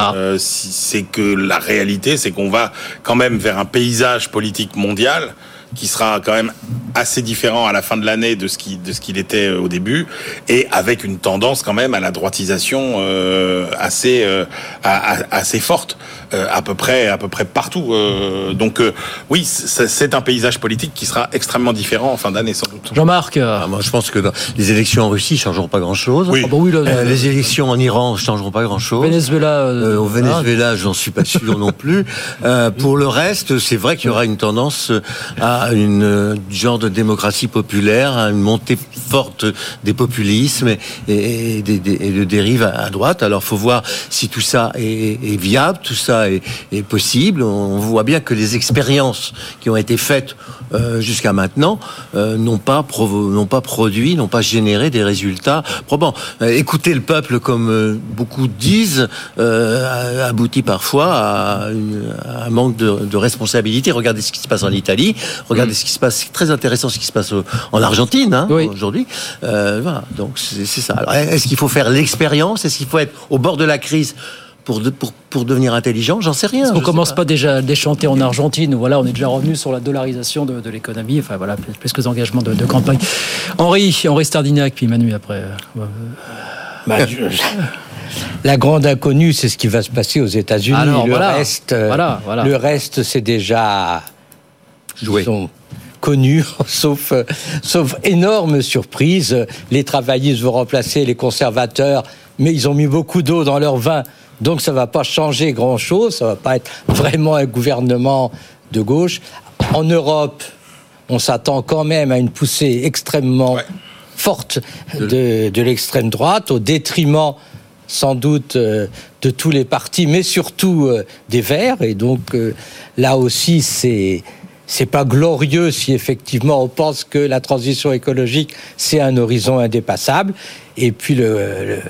Euh, si- c'est que la réalité, c'est qu'on va quand même vers un paysage politique mondial qui sera quand même assez différent à la fin de l'année de ce qui de ce qu'il était euh, au début et avec une tendance quand même à la droitisation euh, assez euh, assez forte à peu près à peu près partout Euh, donc euh, oui c'est un paysage politique qui sera extrêmement différent en fin d'année sans doute Jean-Marc Ah, moi, je pense que dans- les élections en Russie changeront pas grand-chose. Oui. Ah bah oui, Euh, les élections en Iran changeront pas grand-chose. Venezuela. euh, Euh, au Venezuela, j'en suis pas sûr non plus. Euh, pour le reste, c'est vrai qu'il y aura une tendance à une euh, genre de démocratie populaire, à une montée forte des populismes et, et, et des, des- et de dérives à, à droite. Alors, faut voir si tout ça est, est viable, tout ça est, est possible. On voit bien que les expériences qui ont été faites euh, jusqu'à maintenant euh, n'ont pas n'ont pas produit, n'ont pas généré des résultats probants. Euh, écouter le peuple, comme beaucoup disent, aboutit parfois à, une- à un manque de, de responsabilité. Regardez ce qui se passe en Italie, regardez ce qui se passe. C'est très intéressant ce qui se passe en Argentine hein, aujourd'hui. Voilà, donc c'est ça. Est-ce qu'il faut faire l'expérience? Est-ce qu'il faut être au bord de la crise pour, de- pour, pour devenir intelligent J'en sais rien. Sais commence pas. déjà à déchanter en Argentine Voilà, on est déjà revenu sur la dollarisation de, de l'économie. Enfin voilà, plus, que des engagements de, de campagne. Henri, Henri Stardignac, puis Manu après. euh, Bah, je- La grande inconnue, c'est ce qui va se passer aux États-Unis. Le voilà. reste, euh, Voilà, voilà. le reste, c'est déjà disons, connu, (laughs) sauf euh, sauf énorme surprise. Les travaillistes vont remplacer les conservateurs, mais ils ont mis beaucoup d'eau dans leur vin, donc ça va pas changer grand-chose. Ça va pas être vraiment un gouvernement de gauche. En Europe, on s'attend quand même à une poussée extrêmement forte de, de l'extrême droite, au détriment sans doute euh, de tous les partis, mais surtout euh, des Verts. Et donc euh, là aussi, c'est c'est pas glorieux si effectivement on pense que la transition écologique c'est un horizon indépassable. Et puis le, le-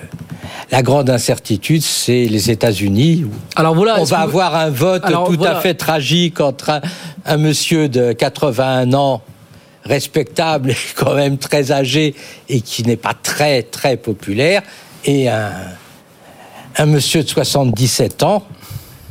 la grande incertitude, c'est les États-Unis. Alors voilà, on va que- avoir un vote Alors tout voilà. à fait tragique entre un, un monsieur de 81 ans respectable quand même très âgé et qui n'est pas très très populaire et un, un monsieur de 77 ans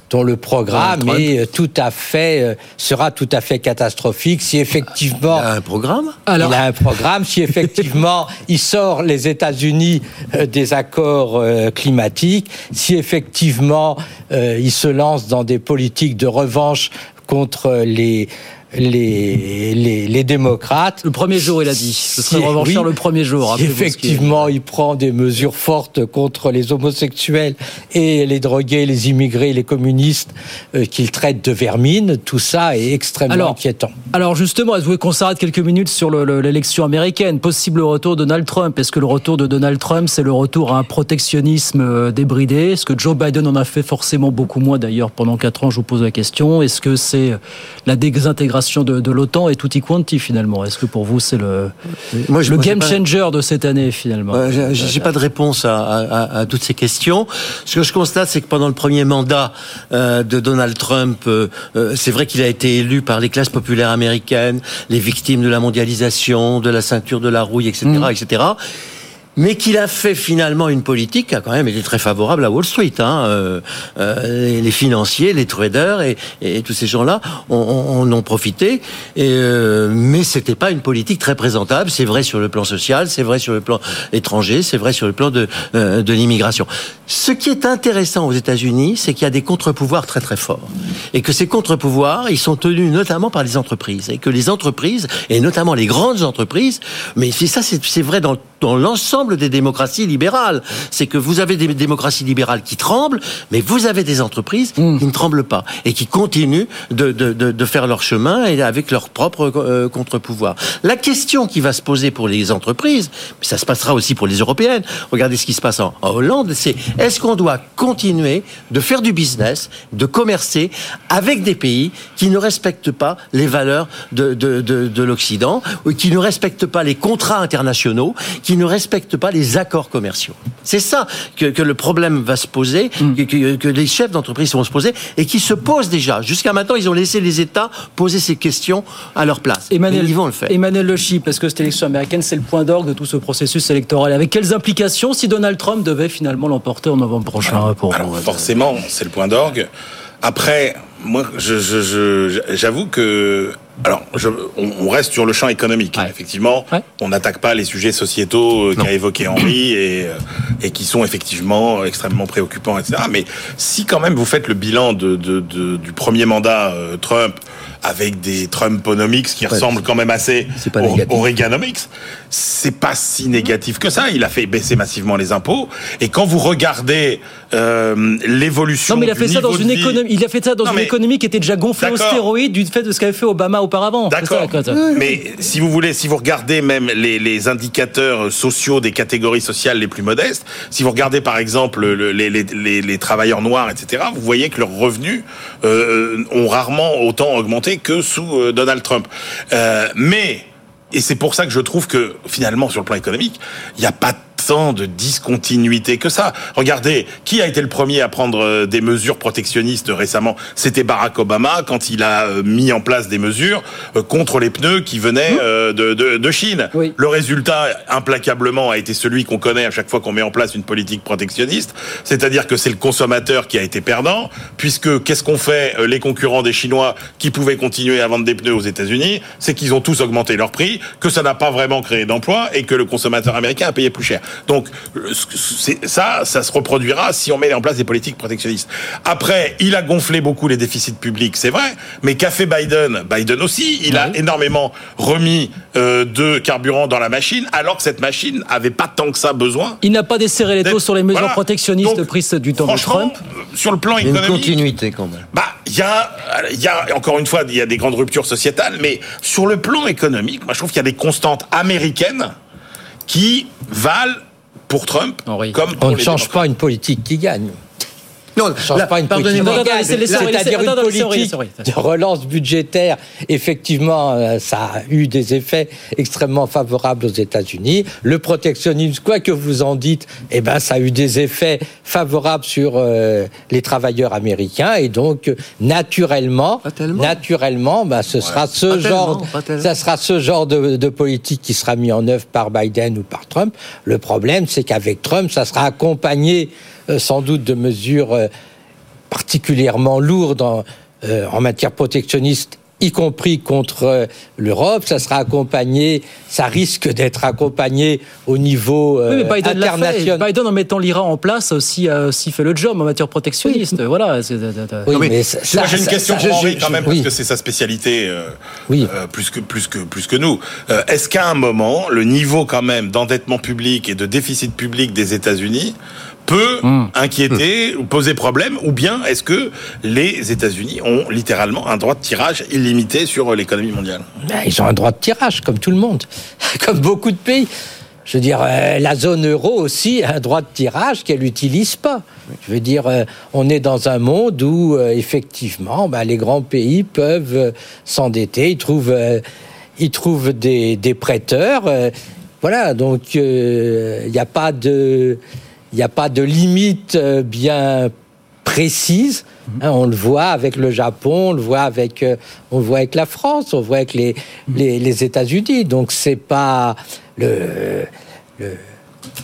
dont le programme Donald Trump. est tout à fait euh, sera tout à fait catastrophique si effectivement Il a un programme? Il a un programme si effectivement (laughs) il sort les États-Unis euh, des accords euh, climatiques si effectivement euh, il se lance dans des politiques de revanche contre les les, les, les démocrates. Le premier jour, il a dit. Ce serait revanchard le premier jour. Si effectivement il prend des mesures fortes contre les homosexuels et les drogués, les immigrés, les communistes euh, qu'il traite de vermine, tout ça est extrêmement Alors, inquiétant. Alors justement, est-ce que vous voulez qu'on s'arrête quelques minutes sur le- le- l'élection américaine? Possible retour de Donald Trump. Est-ce que le retour de Donald Trump, c'est le retour à un protectionnisme euh, débridé? Est-ce que Joe Biden en a fait forcément beaucoup moins d'ailleurs pendant quatre ans? Je vous pose la question. Est-ce que c'est euh, la désintégration de, de l'OTAN et tutti quanti finalement Est-ce que pour vous c'est le, Moi, je- le moi, game pas- changer de cette année finalement Ouais, j'ai- pas de réponse à, à- à- à toutes ces questions. Ce que je constate, c'est que pendant le premier mandat euh, de Donald Trump, euh, euh, c'est vrai qu'il a été élu par les classes populaires américaines, les victimes de la mondialisation, de la ceinture de la rouille, etc., etc. mais qu'il a fait finalement une politique qui a quand même été très favorable à Wall Street. Hein. Euh, euh, les financiers, les traders et, et tous ces gens-là en ont profité. Et, euh, mais c'était pas une politique très présentable. C'est vrai sur le plan social, c'est vrai sur le plan étranger, c'est vrai sur le plan de, euh, de l'immigration. Ce qui est intéressant aux États-Unis, c'est qu'il y a des contre-pouvoirs très très forts et que ces contre-pouvoirs, ils sont tenus notamment par les entreprises et que les entreprises et notamment les grandes entreprises, mais ça c'est vrai dans dans l'ensemble des démocraties libérales. C'est que vous avez des démocraties libérales qui tremblent, mais vous avez des entreprises Hmm. qui ne tremblent pas et qui continuent de, de, de, de faire leur chemin et avec leur propre euh, contre-pouvoir. La question qui va se poser pour les entreprises, mais ça se passera aussi pour les européennes, regardez ce qui se passe en, en Hollande, c'est est-ce qu'on doit continuer de faire du business, de commercer avec des pays qui ne respectent pas les valeurs de, de, de, de l'Occident, qui ne respectent pas les contrats internationaux, qui ne respectent pas les accords commerciaux. C'est ça que, que le problème va se poser, que, que- que les chefs d'entreprise vont se poser, et qui se posent déjà. Jusqu'à maintenant, ils ont laissé les États poser ces questions à leur place. Emmanuel, Mais ils vont le faire. Emmanuel Le Chip, parce que cette élection américaine, c'est le point d'orgue de tout ce processus électoral. Avec quelles implications si Donald Trump devait finalement l'emporter en novembre prochain pour Alors, forcément, c'est le point d'orgue. Après, moi, je- je- je- j'avoue que. Alors, je- on, on reste sur le champ économique. Effectivement, on n'attaque pas les sujets sociétaux euh, qu'a évoqué Henri et, euh, et qui sont effectivement extrêmement préoccupants, etc. Mais si quand même vous faites le bilan de, de- de- du premier mandat euh, Trump avec des Trumponomics qui ressemblent quand même assez au, Reaganomics, c'est pas si négatif que ça. Il a fait baisser massivement les impôts. Et quand vous regardez euh, l'évolution Non, mais il a fait ça dans une vie- économie. Il a fait ça dans Non, une mais- économie qui était déjà gonflée au stéroïde du fait de ce qu'avait fait Obama auparavant. D'accord. Mais si vous voulez, si vous regardez même les, les indicateurs sociaux des catégories sociales les plus modestes, si vous regardez par exemple le- les, les, les, les travailleurs noirs, etc., vous voyez que leurs revenus euh, ont rarement autant augmenté que sous euh, Donald Trump. Euh, mais et c'est pour ça que je trouve que finalement, sur le plan économique, il n'y a pas tant de discontinuité que ça. Regardez, qui a été le premier à prendre euh, des mesures protectionnistes récemment? C'était Barack Obama quand il a euh, mis en place des mesures euh, contre les pneus qui venaient euh, de, de, de Chine. Le résultat, implacablement, a été celui qu'on connaît à chaque fois qu'on met en place une politique protectionniste, c'est-à-dire que c'est le consommateur qui a été perdant, puisque qu'est-ce qu'on fait les concurrents des Chinois qui pouvaient continuer à vendre des pneus aux États-Unis? C'est qu'ils ont tous augmenté leur prix, que ça n'a pas vraiment créé d'emplois et que le consommateur américain a payé plus cher. Donc ça, ça se reproduira si on met en place des politiques protectionnistes. Après, il a gonflé beaucoup les déficits publics, c'est vrai, mais qu'a fait Biden? Biden aussi, il a énormément remis euh, de carburant dans la machine, alors que cette machine avait pas tant que ça besoin. Il n'a pas desserré les taux sur les mesures Voilà. protectionnistes prises du temps de Trump. Sur le plan Il y a une économique, continuité quand même. bah, il y a, il y a, encore une fois, il y a des grandes ruptures sociétales, mais sur le plan économique, moi, je trouve qu'il y a des constantes américaines qui valent pour Trump comme pour On ne change pas une politique qui gagne. Non, pardonnez-moi. C'est-à-dire laissez- une politique de relance budgétaire. Effectivement, euh, ça a eu des effets extrêmement favorables aux États-Unis. Le protectionnisme, quoi que vous en dites, eh ben, ça a eu des effets favorables sur euh, les travailleurs américains. Et donc, naturellement, naturellement, bah, ce sera ce genre, ça sera ce genre de, de politique qui sera mis en œuvre par Biden ou par Trump. Le problème, c'est qu'avec Trump, ça sera accompagné sans doute de mesures euh, particulièrement lourdes en, euh, en matière protectionniste y compris contre euh, l'Europe, ça sera accompagné, ça risque d'être accompagné au niveau euh, Oui, mais Biden fait. international. Biden, en mettant l'IRA en place, aussi, fait le job en matière protectionniste. Voilà. Oui, Non, mais mais ça- moi, j'ai ça- une question ça- pour Henri quand même oui. parce que c'est sa spécialité euh, euh, plus que plus que plus que nous. Euh, Est-ce qu'à un moment le niveau quand même d'endettement public et de déficit public des États-Unis peut Hmm. inquiéter ou poser problème ou bien est-ce que les États-Unis ont littéralement un droit de tirage illimité sur l'économie mondiale? Ben, ils ont un droit de tirage, comme tout le monde, (laughs) comme beaucoup de pays. Je veux dire, euh, la zone euro aussi a un droit de tirage qu'elle n'utilise pas. Je veux dire, euh, on est dans un monde où, euh, effectivement, ben, les grands pays peuvent euh, s'endetter, ils trouvent, euh, ils trouvent des, des prêteurs. euh, voilà, donc euh, il n'y a pas de, n'y a pas de limite euh, bien précise. Hein, on le voit avec le Japon, on le voit avec, euh, on le voit avec la France, on le voit avec les, les, les États-Unis. Donc c'est pas le, le-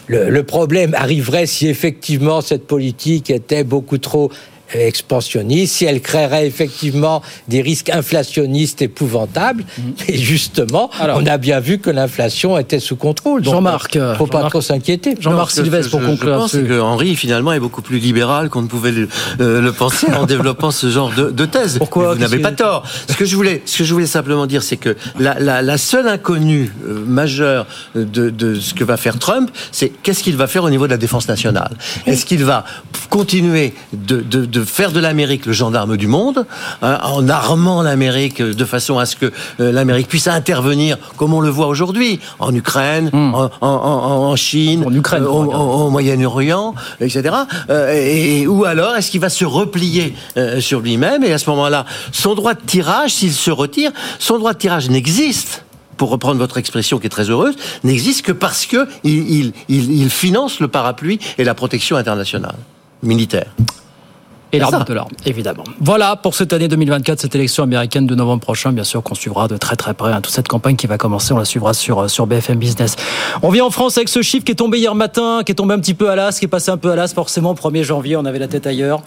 Le, le problème arriverait si effectivement cette politique était beaucoup trop expansionniste, si elle créerait effectivement des risques inflationnistes épouvantables. Et justement, on a bien vu que l'inflation était sous contrôle. Jean-Marc, euh, faut pas Jean-Marc. trop s'inquiéter. Jean-Marc Je- Sylvestre, pour je- conclure. Je pense que Henri, finalement, est beaucoup plus libéral qu'on ne pouvait le, euh, le penser en (laughs) développant ce genre de, de thèse. Pourquoi Mais Vous n'avez pas tort. Ce que je voulais, ce que je voulais simplement dire, c'est que la, la, la seule inconnue euh, majeure de, de ce que va faire Trump, c'est qu'est-ce qu'il va faire au niveau de la défense nationale? Est-ce qu'il va continuer de, de, de faire de l'Amérique le gendarme du monde, hein, en armant l'Amérique de façon à ce que euh, l'Amérique puisse intervenir, comme on le voit aujourd'hui, en Ukraine, en, en, en, en Chine, En Ukraine, euh, au, Moyen-Orient, etc. Euh, et, ou alors, est-ce qu'il va se replier euh, sur lui-même? Et à ce moment-là, son droit de tirage, s'il se retire, son droit de tirage n'existe. Pour reprendre votre expression qui est très heureuse, n'existe que parce que il, il, il, il finance le parapluie et la protection internationale militaire. Et ça. de l'arme, évidemment. Voilà pour cette année 2024, cette élection américaine de novembre prochain, bien sûr qu'on suivra de très très près. hein, toute cette campagne qui va commencer, on la suivra sur, euh, sur BFM Business. On vient en France avec ce chiffre qui est tombé hier matin, qui est tombé un petit peu à l'as, qui est passé un peu à l'as, forcément, 1er janvier, on avait la tête ailleurs.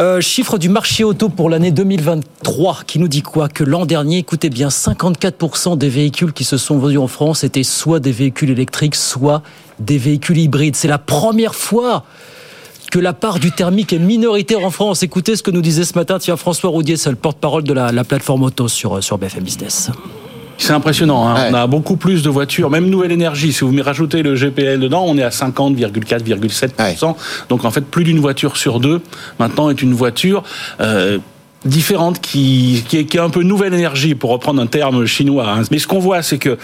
Euh, chiffre du marché auto pour l'année 2023 qui nous dit quoi? Que l'an dernier, écoutez bien, 54% des véhicules qui se sont vendus en France étaient soit des véhicules électriques, soit des véhicules hybrides. C'est la première fois que la part du thermique est minoritaire en France. Écoutez ce que nous disait ce matin tiens, François Roudier, c'est le porte-parole de la, la plateforme auto sur, sur BFM Business. C'est impressionnant. hein. On a beaucoup plus de voitures, même nouvelle énergie. Si vous me rajoutez le GPL dedans, on est à 50,4,7%. Donc en fait, plus d'une voiture sur deux maintenant est une voiture. euh, différente qui, qui, est, qui est un peu nouvelle énergie pour reprendre un terme chinois. hein. Mais ce qu'on voit, c'est que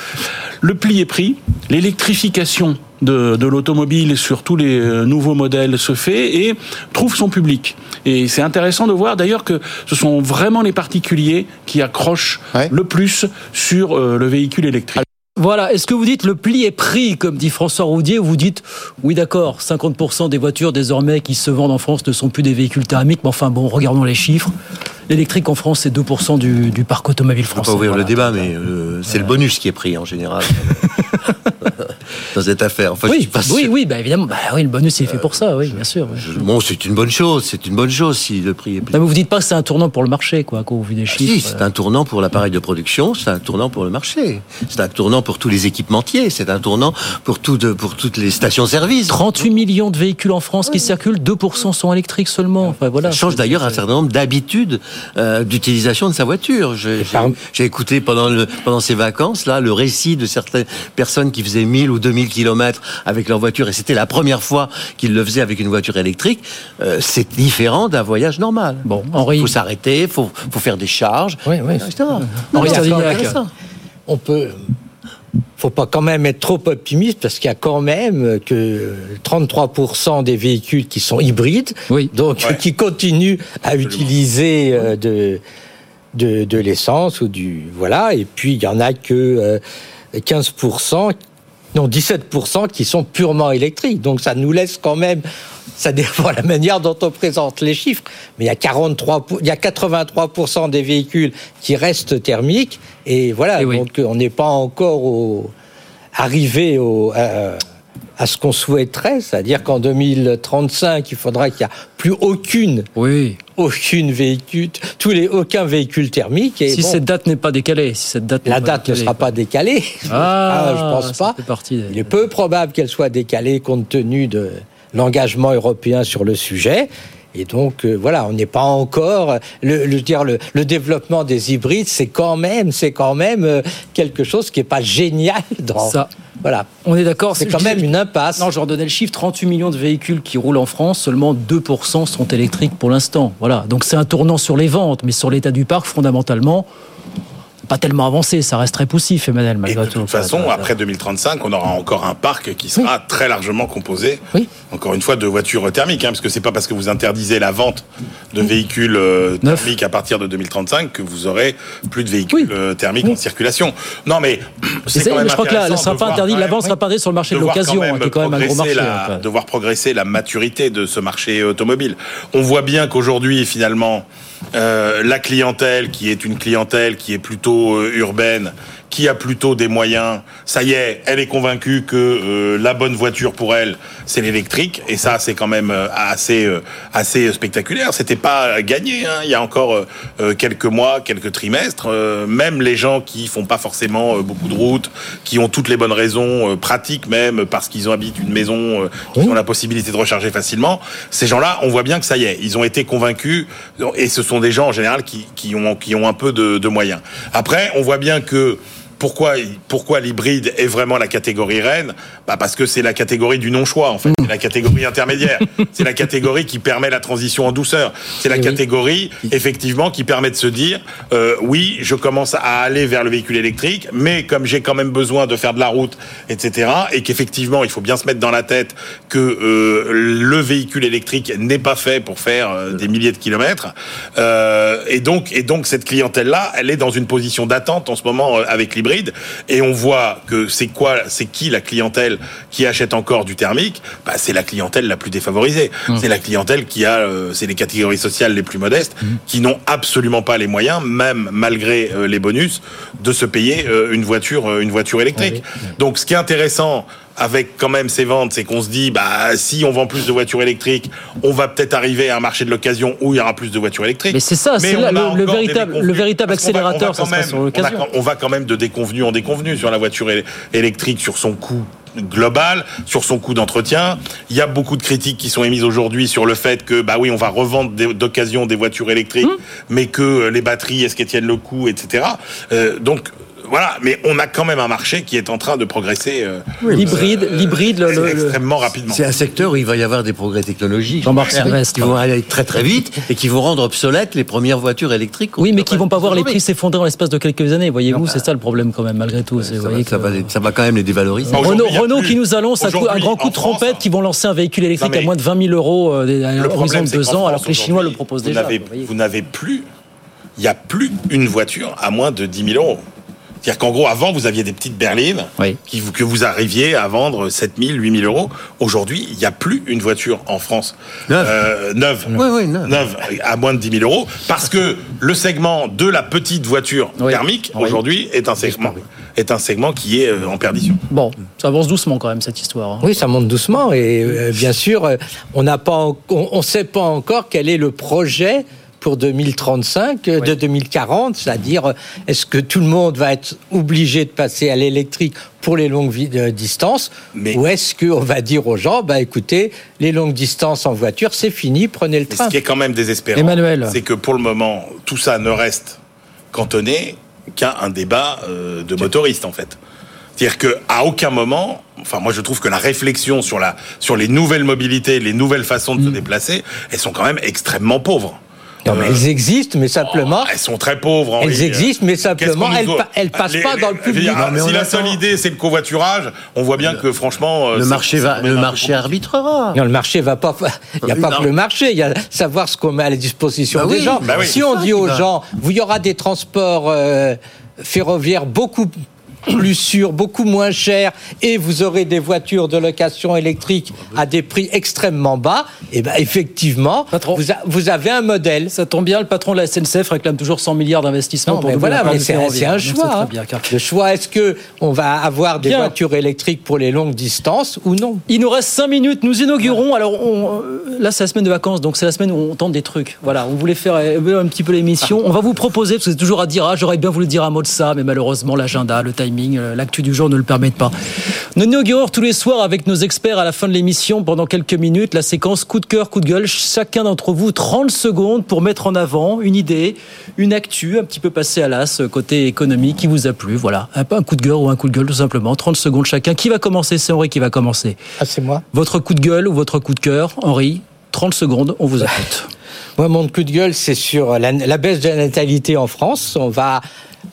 le pli est pris, l'électrification de, de l'automobile sur tous les euh, nouveaux modèles se fait et trouve son public. Et c'est intéressant de voir d'ailleurs que ce sont vraiment les particuliers qui accrochent le plus sur euh, le véhicule électrique. Voilà, est-ce que vous dites le pli est pris, comme dit François Roudier, ou vous dites, oui d'accord, 50% des voitures désormais qui se vendent en France ne sont plus des véhicules thermiques, mais enfin bon, regardons les chiffres. L'électrique en France, c'est 2% du, du parc automobile On va français. pas ouvrir Voilà. le débat, mais euh, c'est le bonus qui est pris en général (laughs) dans cette affaire. Enfin, je oui, oui, oui, bah évidemment, bah oui, le bonus il est fait pour ça, oui, bien sûr. oui. Bon, c'est une bonne chose. C'est une bonne chose si le prix est pris. Non, mais vous dites pas que c'est un tournant pour le marché, quoi, quand vous vu des chiffres. Si, c'est un tournant pour l'appareil de production, c'est un tournant pour le marché, c'est un tournant pour tous les équipementiers, c'est un tournant pour, tout de- pour toutes les stations-service. 38 millions de véhicules en France qui circulent, 2% sont électriques seulement. Enfin, voilà. Ça change d'ailleurs un certain nombre d'habitudes euh, d'utilisation de sa voiture. J'ai écouté pendant, le, pendant ces vacances là le récit de certaines personnes qui faisaient 1000 ou 2000 kilomètres avec leur voiture et c'était la première fois qu'ils le faisaient avec une voiture électrique. Euh, c'est différent d'un voyage normal. Bon, Il faut s'arrêter, il faut, faut faire des charges, Oui, oui. etc. Intéressant. On peut. Faut pas quand même être trop optimiste parce qu'il y a quand même que 33% des véhicules qui sont hybrides, donc qui continuent à utiliser euh, de, de, de l'essence ou du voilà, et puis il y en a que euh, 15%, non 17% qui sont purement électriques. Donc ça nous laisse quand même, ça dépend de la manière dont on présente les chiffres, mais il y a 43, pour- il y a 83% des véhicules qui restent thermiques, et voilà, donc on n'est pas encore au, arrivé au, à ce qu'on souhaiterait, c'est-à-dire qu'en 2035, il faudra qu'il n'y a plus aucune, oui. Aucune véhicule, tous les, aucun véhicule thermique. Et si bon, cette date n'est pas décalée, si cette date n'est la date ne sera pas décalée. Ah, (laughs) je pense pas. des- Il est peu probable qu'elle soit décalée compte tenu de l'engagement européen sur le sujet. Et donc euh, voilà, on n'est pas encore le, le dire le, le développement des hybrides, c'est quand même c'est quand même euh, quelque chose qui est pas génial dans Ça. Voilà. On est d'accord. C'est quand même une impasse. Non, je redonnais le chiffre 38 millions de véhicules qui roulent en France, seulement 2% sont électriques pour l'instant. Voilà. Donc c'est un tournant sur les ventes, mais sur l'état du parc, fondamentalement, pas tellement avancé. Ça reste très poussif, Emmanuel, malgré De toute façon, après 2035, on aura encore un parc qui sera très largement composé, encore une fois, de voitures thermiques, hein, parce que c'est pas parce que vous interdisez la vente de véhicules euh, thermiques à partir de 2035 que vous aurez plus de véhicules euh, thermiques en circulation. Non, mais (clears throat) c'est quand même je crois que là, ne sera pas interdit, la vente sera pas sur le marché de l'occasion, hein, qui est quand même un gros marché. la- hein. de voir progresser la maturité de ce marché automobile. On voit bien qu'aujourd'hui, finalement, la clientèle, qui est une clientèle qui est plutôt euh, urbaine, qui a plutôt des moyens. Ça y est, elle est convaincue que euh, la bonne voiture pour elle, c'est l'électrique. Et ça, c'est quand même euh, assez, euh, assez spectaculaire. C'était pas gagné. Hein. Il y a encore quelques mois, quelques trimestres, même les gens qui font pas forcément beaucoup de routes, qui ont toutes les bonnes raisons, pratiques même, parce qu'ils habitent une maison, qui ont la possibilité de recharger facilement, ces gens-là, on voit bien que ça y est, ils ont été convaincus. Et ce sont des gens en général qui, qui ont, qui ont un peu de, de moyens. Après, on voit bien que pourquoi, pourquoi l'hybride est vraiment la catégorie reine bah Parce que c'est la catégorie du non-choix, en fait. C'est la catégorie intermédiaire. (laughs) c'est la catégorie qui permet la transition en douceur. C'est la catégorie, effectivement, qui permet de se dire, euh, oui, je commence à aller vers le véhicule électrique, mais comme j'ai quand même besoin de faire de la route, etc., et qu'effectivement, il faut bien se mettre dans la tête que euh, le véhicule électrique n'est pas fait pour faire euh, des milliers de kilomètres. Et, donc, et donc, cette clientèle-là, elle est dans une position d'attente en ce moment avec l'hybride et on voit que c'est quoi, c'est qui la clientèle qui achète encore du thermique bah, C'est la clientèle la plus défavorisée. Mmh. C'est la clientèle qui a, euh, c'est les catégories sociales les plus modestes, mmh. qui n'ont absolument pas les moyens, même malgré euh, les bonus, de se payer euh, une voiture, une voiture électrique. Donc, ce qui est intéressant avec quand même ces ventes, c'est qu'on se dit, bah, si on vend plus de voitures électriques, on va peut-être arriver à un marché de l'occasion où il y aura plus de voitures électriques. Mais c'est ça, c'est le, le, véritable, le véritable accélérateur, ça sur l'occasion. On, va quand même de déconvenu en déconvenu sur la voiture électrique, sur son coût global sur son coût d'entretien. Il y a beaucoup de critiques qui sont émises aujourd'hui sur le fait que bah oui, on va revendre d'occasion des voitures électriques, mmh. mais que les batteries, est-ce qu'elles tiennent le coup, etc. Euh, donc voilà, mais on a quand même un marché qui est en train de progresser. Euh, l'hybride, euh, l'hybride, extrêmement rapidement. C'est un secteur où il va y avoir des progrès technologiques. Qui vont aller très très vite (laughs) et qui vont rendre obsolètes les premières voitures électriques. Oui, mais qui vont pas voir les prix s'effondrer en l'espace de quelques années. Voyez-vous, c'est ça le problème quand même, malgré tout. Ça, va, ça, va, quand même les dévaloriser. Renault, qui nous annonce un, grand coup de trompette, qui vont lancer un véhicule électrique à moins de 20 000 euros euh, à l'horizon de deux ans, alors que les Chinois le proposent déjà. Vous n'avez plus, il n'y a plus une voiture à moins de 10 000 euros. C'est-à-dire qu'en gros, avant, vous aviez des petites berlines qui, que vous arriviez à vendre 7 000, 8 000 euros. Aujourd'hui, il n'y a plus une voiture en France neuve, euh, neuve, neuve. à moins de 10 000 euros parce que le segment de la petite voiture thermique aujourd'hui est un segment est un segment qui est euh, en perdition. Bon, ça avance doucement quand même cette histoire. Hein. Oui, ça monte doucement et euh, bien sûr, on n'a pas, on ne sait pas encore quel est le projet pour 2035, euh, de 2040, c'est-à-dire est-ce que tout le monde va être obligé de passer à l'électrique pour les longues euh, distances ou est-ce qu'on va dire aux gens, bah écoutez, les longues distances en voiture, c'est fini, prenez le train. ce qui est quand même désespérant, Emmanuel. c'est que pour le moment, tout ça ne reste cantonné qu'à un débat euh, de motoristes en fait. C'est-à-dire qu'à aucun moment, enfin moi je trouve que la réflexion sur la sur les nouvelles mobilités, les nouvelles façons de se mm. déplacer, elles sont quand même extrêmement pauvres. Non, mais elles existent, mais simplement. Oh, elles sont très pauvres. Elles existent, mais simplement, elles, elles passent pas dans le public. si la seule idée c'est le covoiturage, on voit bien que franchement, euh, le marché va, le marché arbitrera. Non, le marché va pas. Il n'y a pas que le marché. Il y a savoir ce qu'on met à la disposition bah des gens. Bah si on dit aux gens, vous y aura des transports euh, ferroviaires beaucoup plus sûr, beaucoup moins cher, et vous aurez des voitures de location électrique à des prix extrêmement bas, et eh ben effectivement, vous, avez un modèle. Ça tombe bien, le patron de la SNCF réclame toujours 100 milliards d'investissements pour mais voilà, mais c'est un choix. Hein. Le choix, est-ce que on va avoir des voitures électriques pour les longues distances ou non? Il nous reste 5 minutes, nous inaugurons. Alors euh, là, c'est la semaine de vacances, donc c'est la semaine où on tente des trucs. Voilà, on voulait faire euh, un petit peu l'émission. On va vous proposer, parce que c'est toujours à dire, ah, j'aurais bien voulu dire un mot de ça, mais malheureusement l'agenda, le timing euh, l'actu du jour ne le permet pas. Nous inaugurons tous les soirs avec nos experts à la fin de l'émission pendant quelques minutes la séquence coup de cœur, coup de gueule. Chacun d'entre vous 30 secondes pour mettre en avant une idée, une actu un petit peu passée à l'as côté économie qui vous a plu. Voilà, un coup de gueule ou un coup de gueule tout simplement. 30 secondes chacun. Qui va commencer? C'est Henri qui va commencer. Ah, c'est moi. Votre coup de gueule ou votre coup de cœur, Henri 30 secondes, on vous écoute. (laughs) Moi, mon coup de gueule, c'est sur la, la, baisse de la natalité en France. On va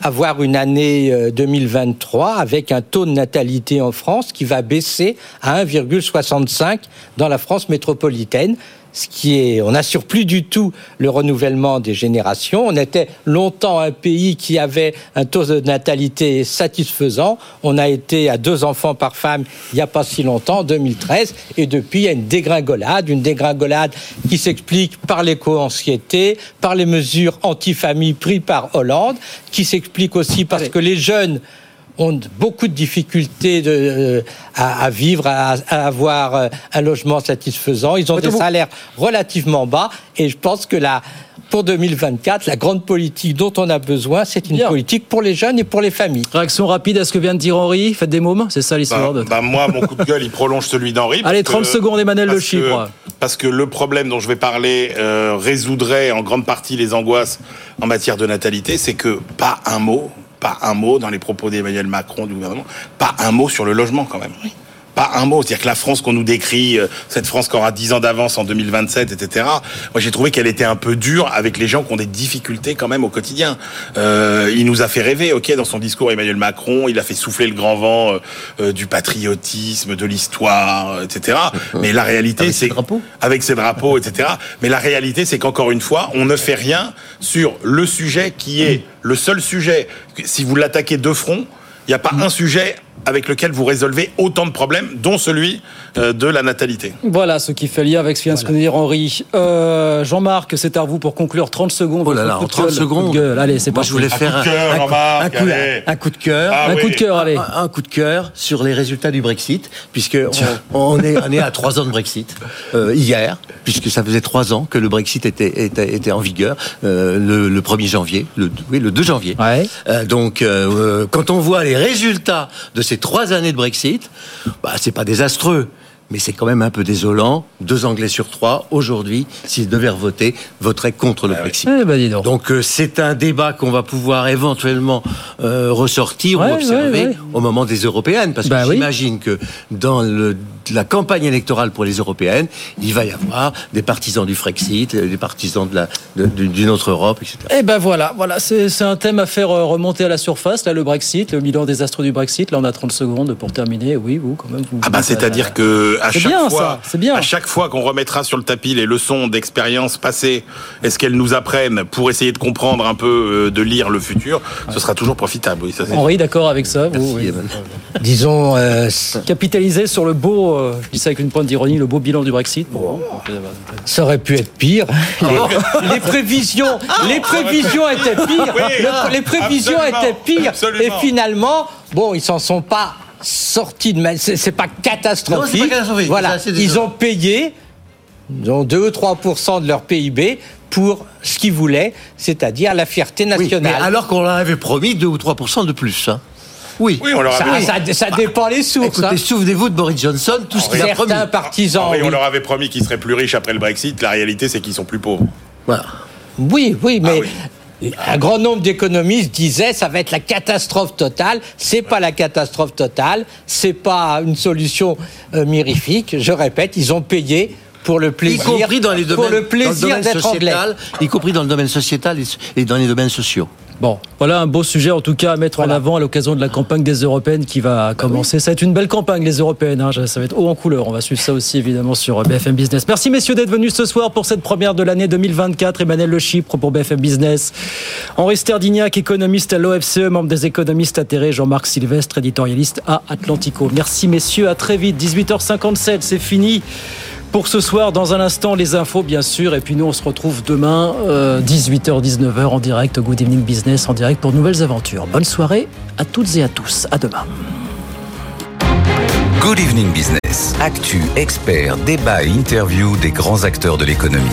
avoir une année 2023 euh, avec un taux de natalité en France qui va baisser à 1,65 dans la France métropolitaine ce qui est, on n'assure plus du tout le renouvellement des générations. On était longtemps un pays qui avait un taux de natalité satisfaisant. On a été à deux enfants par femme il n'y a pas si longtemps, en 2013, et depuis il y a une dégringolade, une dégringolade qui s'explique par l'éco-anxiété, par les mesures anti-famille prises par Hollande, qui s'explique aussi parce que les jeunes ont beaucoup de difficultés de, euh, à, à, vivre, à, à, avoir euh, un logement satisfaisant. Ils ont des salaires relativement bas et je pense que la, pour 2024, la grande politique dont on a besoin, c'est une Bien. politique pour les jeunes et pour les familles. Réaction rapide à ce que vient de dire Henri Faites des mômes C'est ça l'histoire bah, de... bah, Moi, mon coup de gueule, il prolonge celui d'Henri. (laughs) Allez, 30 que, secondes, Emmanuel Le Chypre. Parce que le problème dont je vais parler euh, résoudrait en grande partie les angoisses en matière de natalité, c'est que pas un mot, pas un mot dans les propos d'Emmanuel Macron, du gouvernement, pas un mot sur le logement quand même. Pas un mot. C'est-à-dire que la France qu'on nous décrit, euh, cette France qui aura 10 ans d'avance en 2027, etc. Moi, j'ai trouvé qu'elle était un peu dure avec les gens qui ont des difficultés quand même au quotidien. Euh, il nous a fait rêver, ok, dans son discours, Emmanuel Macron, il a fait souffler le grand vent euh, euh du patriotisme, de l'histoire, etc. Mais la réalité, c'est avec ses drapeaux, etc. Mais la réalité, c'est qu'encore une fois, on ne fait rien sur le sujet qui est le seul sujet. Si vous l'attaquez de front, il n'y a pas un sujet avec lequel vous résolvez autant de problèmes, dont celui euh, de la natalité. Voilà ce qui fait lien avec ce que vient de dire Henri. Euh, Jean-Marc, c'est à vous pour conclure 30 secondes. Oh là là, en 30 gueule, secondes. Allez, c'est pas je voulais faire un, cœur, un, un, coup, un, coup, de cœur. Ah, un oui. coup de cœur, allez. Un, coup de cœur sur les résultats du Brexit, puisque on, on, est, on est à trois ans de Brexit euh, hier, puisque ça faisait trois ans que le Brexit était, était, était en vigueur euh, le, le, 1er janvier, le, oui, le 2 janvier. Ouais. Euh, donc, euh, quand on voit les résultats de ces trois années de Brexit, bah, c'est pas désastreux mais c'est quand même un peu désolant. Deux Anglais sur trois, aujourd'hui, s'ils devaient voter, voteraient contre le Brexit. Eh ben, donc, donc euh, c'est un débat qu'on va pouvoir éventuellement euh, ressortir ouais, ou observer ouais, ouais. au moment des européennes, parce bah que j'imagine que dans le, la campagne électorale pour les européennes, il va y avoir des partisans du Frexit, des partisans de la d'une de, autre Europe, etc. Et ben voilà, voilà, c'est un thème à faire euh, remonter à la surface. Là, le Brexit, le bilan des astres du Brexit. Là, on a 30 secondes pour terminer. Oui, vous quand même. Vous, ah bah c'est-à-dire que à chaque bien, fois, c'est bien. À chaque fois qu'on remettra sur le tapis les leçons d'expérience passée, est-ce qu'elles nous apprennent pour essayer de comprendre un peu, euh, de lire le futur, ce sera toujours profitable. Oui, ça, Henri, d'accord avec ça vous, oui. Disons, euh, capitaliser sur le beau, euh, je dis ça avec une pointe d'ironie, le beau bilan du Brexit. Bon, ça aurait pu être pire. Les, les prévisions, les prévisions étaient pires. Oui, Le- les prévisions étaient pires. absolument. Et finalement, bon, ils s'en sont pas sortis de mal. C'est c'est pas catastrophique. Non, c'est pas catastrophique. Voilà, ils ont payé, ils ont 2 ou 3% de leur PIB pour ce qu'ils voulaient, c'est-à-dire la fierté Oui, nationale. mais alors qu'on leur avait promis 2 ou 3% de plus. Hein. Oui. Oui, on leur ça, avait, ça- ça dépend les sources. Écoutez, hein. souvenez-vous de Boris Johnson, tout ce qu'il a promis. Certains partisans. Henri, on oui. leur avait promis qu'ils seraient plus riches après le Brexit. La réalité, c'est qu'ils sont plus pauvres. Voilà. Oui, oui, mais Ah un grand nombre d'économistes disaient ça va être la catastrophe totale. C'est pas la catastrophe totale, c'est pas une solution euh, mirifique. Je répète, ils ont payé pour le Y plaisir, compris dans les pour le plaisir d'être anglais. y compris dans le domaine sociétal et dans les domaines sociaux. Bon, voilà un beau sujet en tout cas à mettre en avant à l'occasion de la campagne des européennes qui va commencer. Ça va être une belle campagne les européennes, hein. ça va être haut en couleur. On va suivre ça aussi évidemment sur BFM Business. Merci messieurs d'être venus ce soir pour cette première de l'année 2024. Emmanuel Le Chypre pour BFM Business. Henri Sterdignac, économiste à l'OFCE, membre des économistes atterrés. Jean-Marc Sylvestre, éditorialiste à Atlantico. Merci messieurs, à très vite. 18h57, c'est fini. Pour ce soir, dans un instant, les infos, bien sûr. Et puis nous, on se retrouve demain, euh, 18h-19h, en direct, Good Evening Business, en direct pour de nouvelles aventures. Bonne soirée à toutes et à tous. À demain. Good Evening Business. Actu, experts, débat et interview des grands acteurs de l'économie.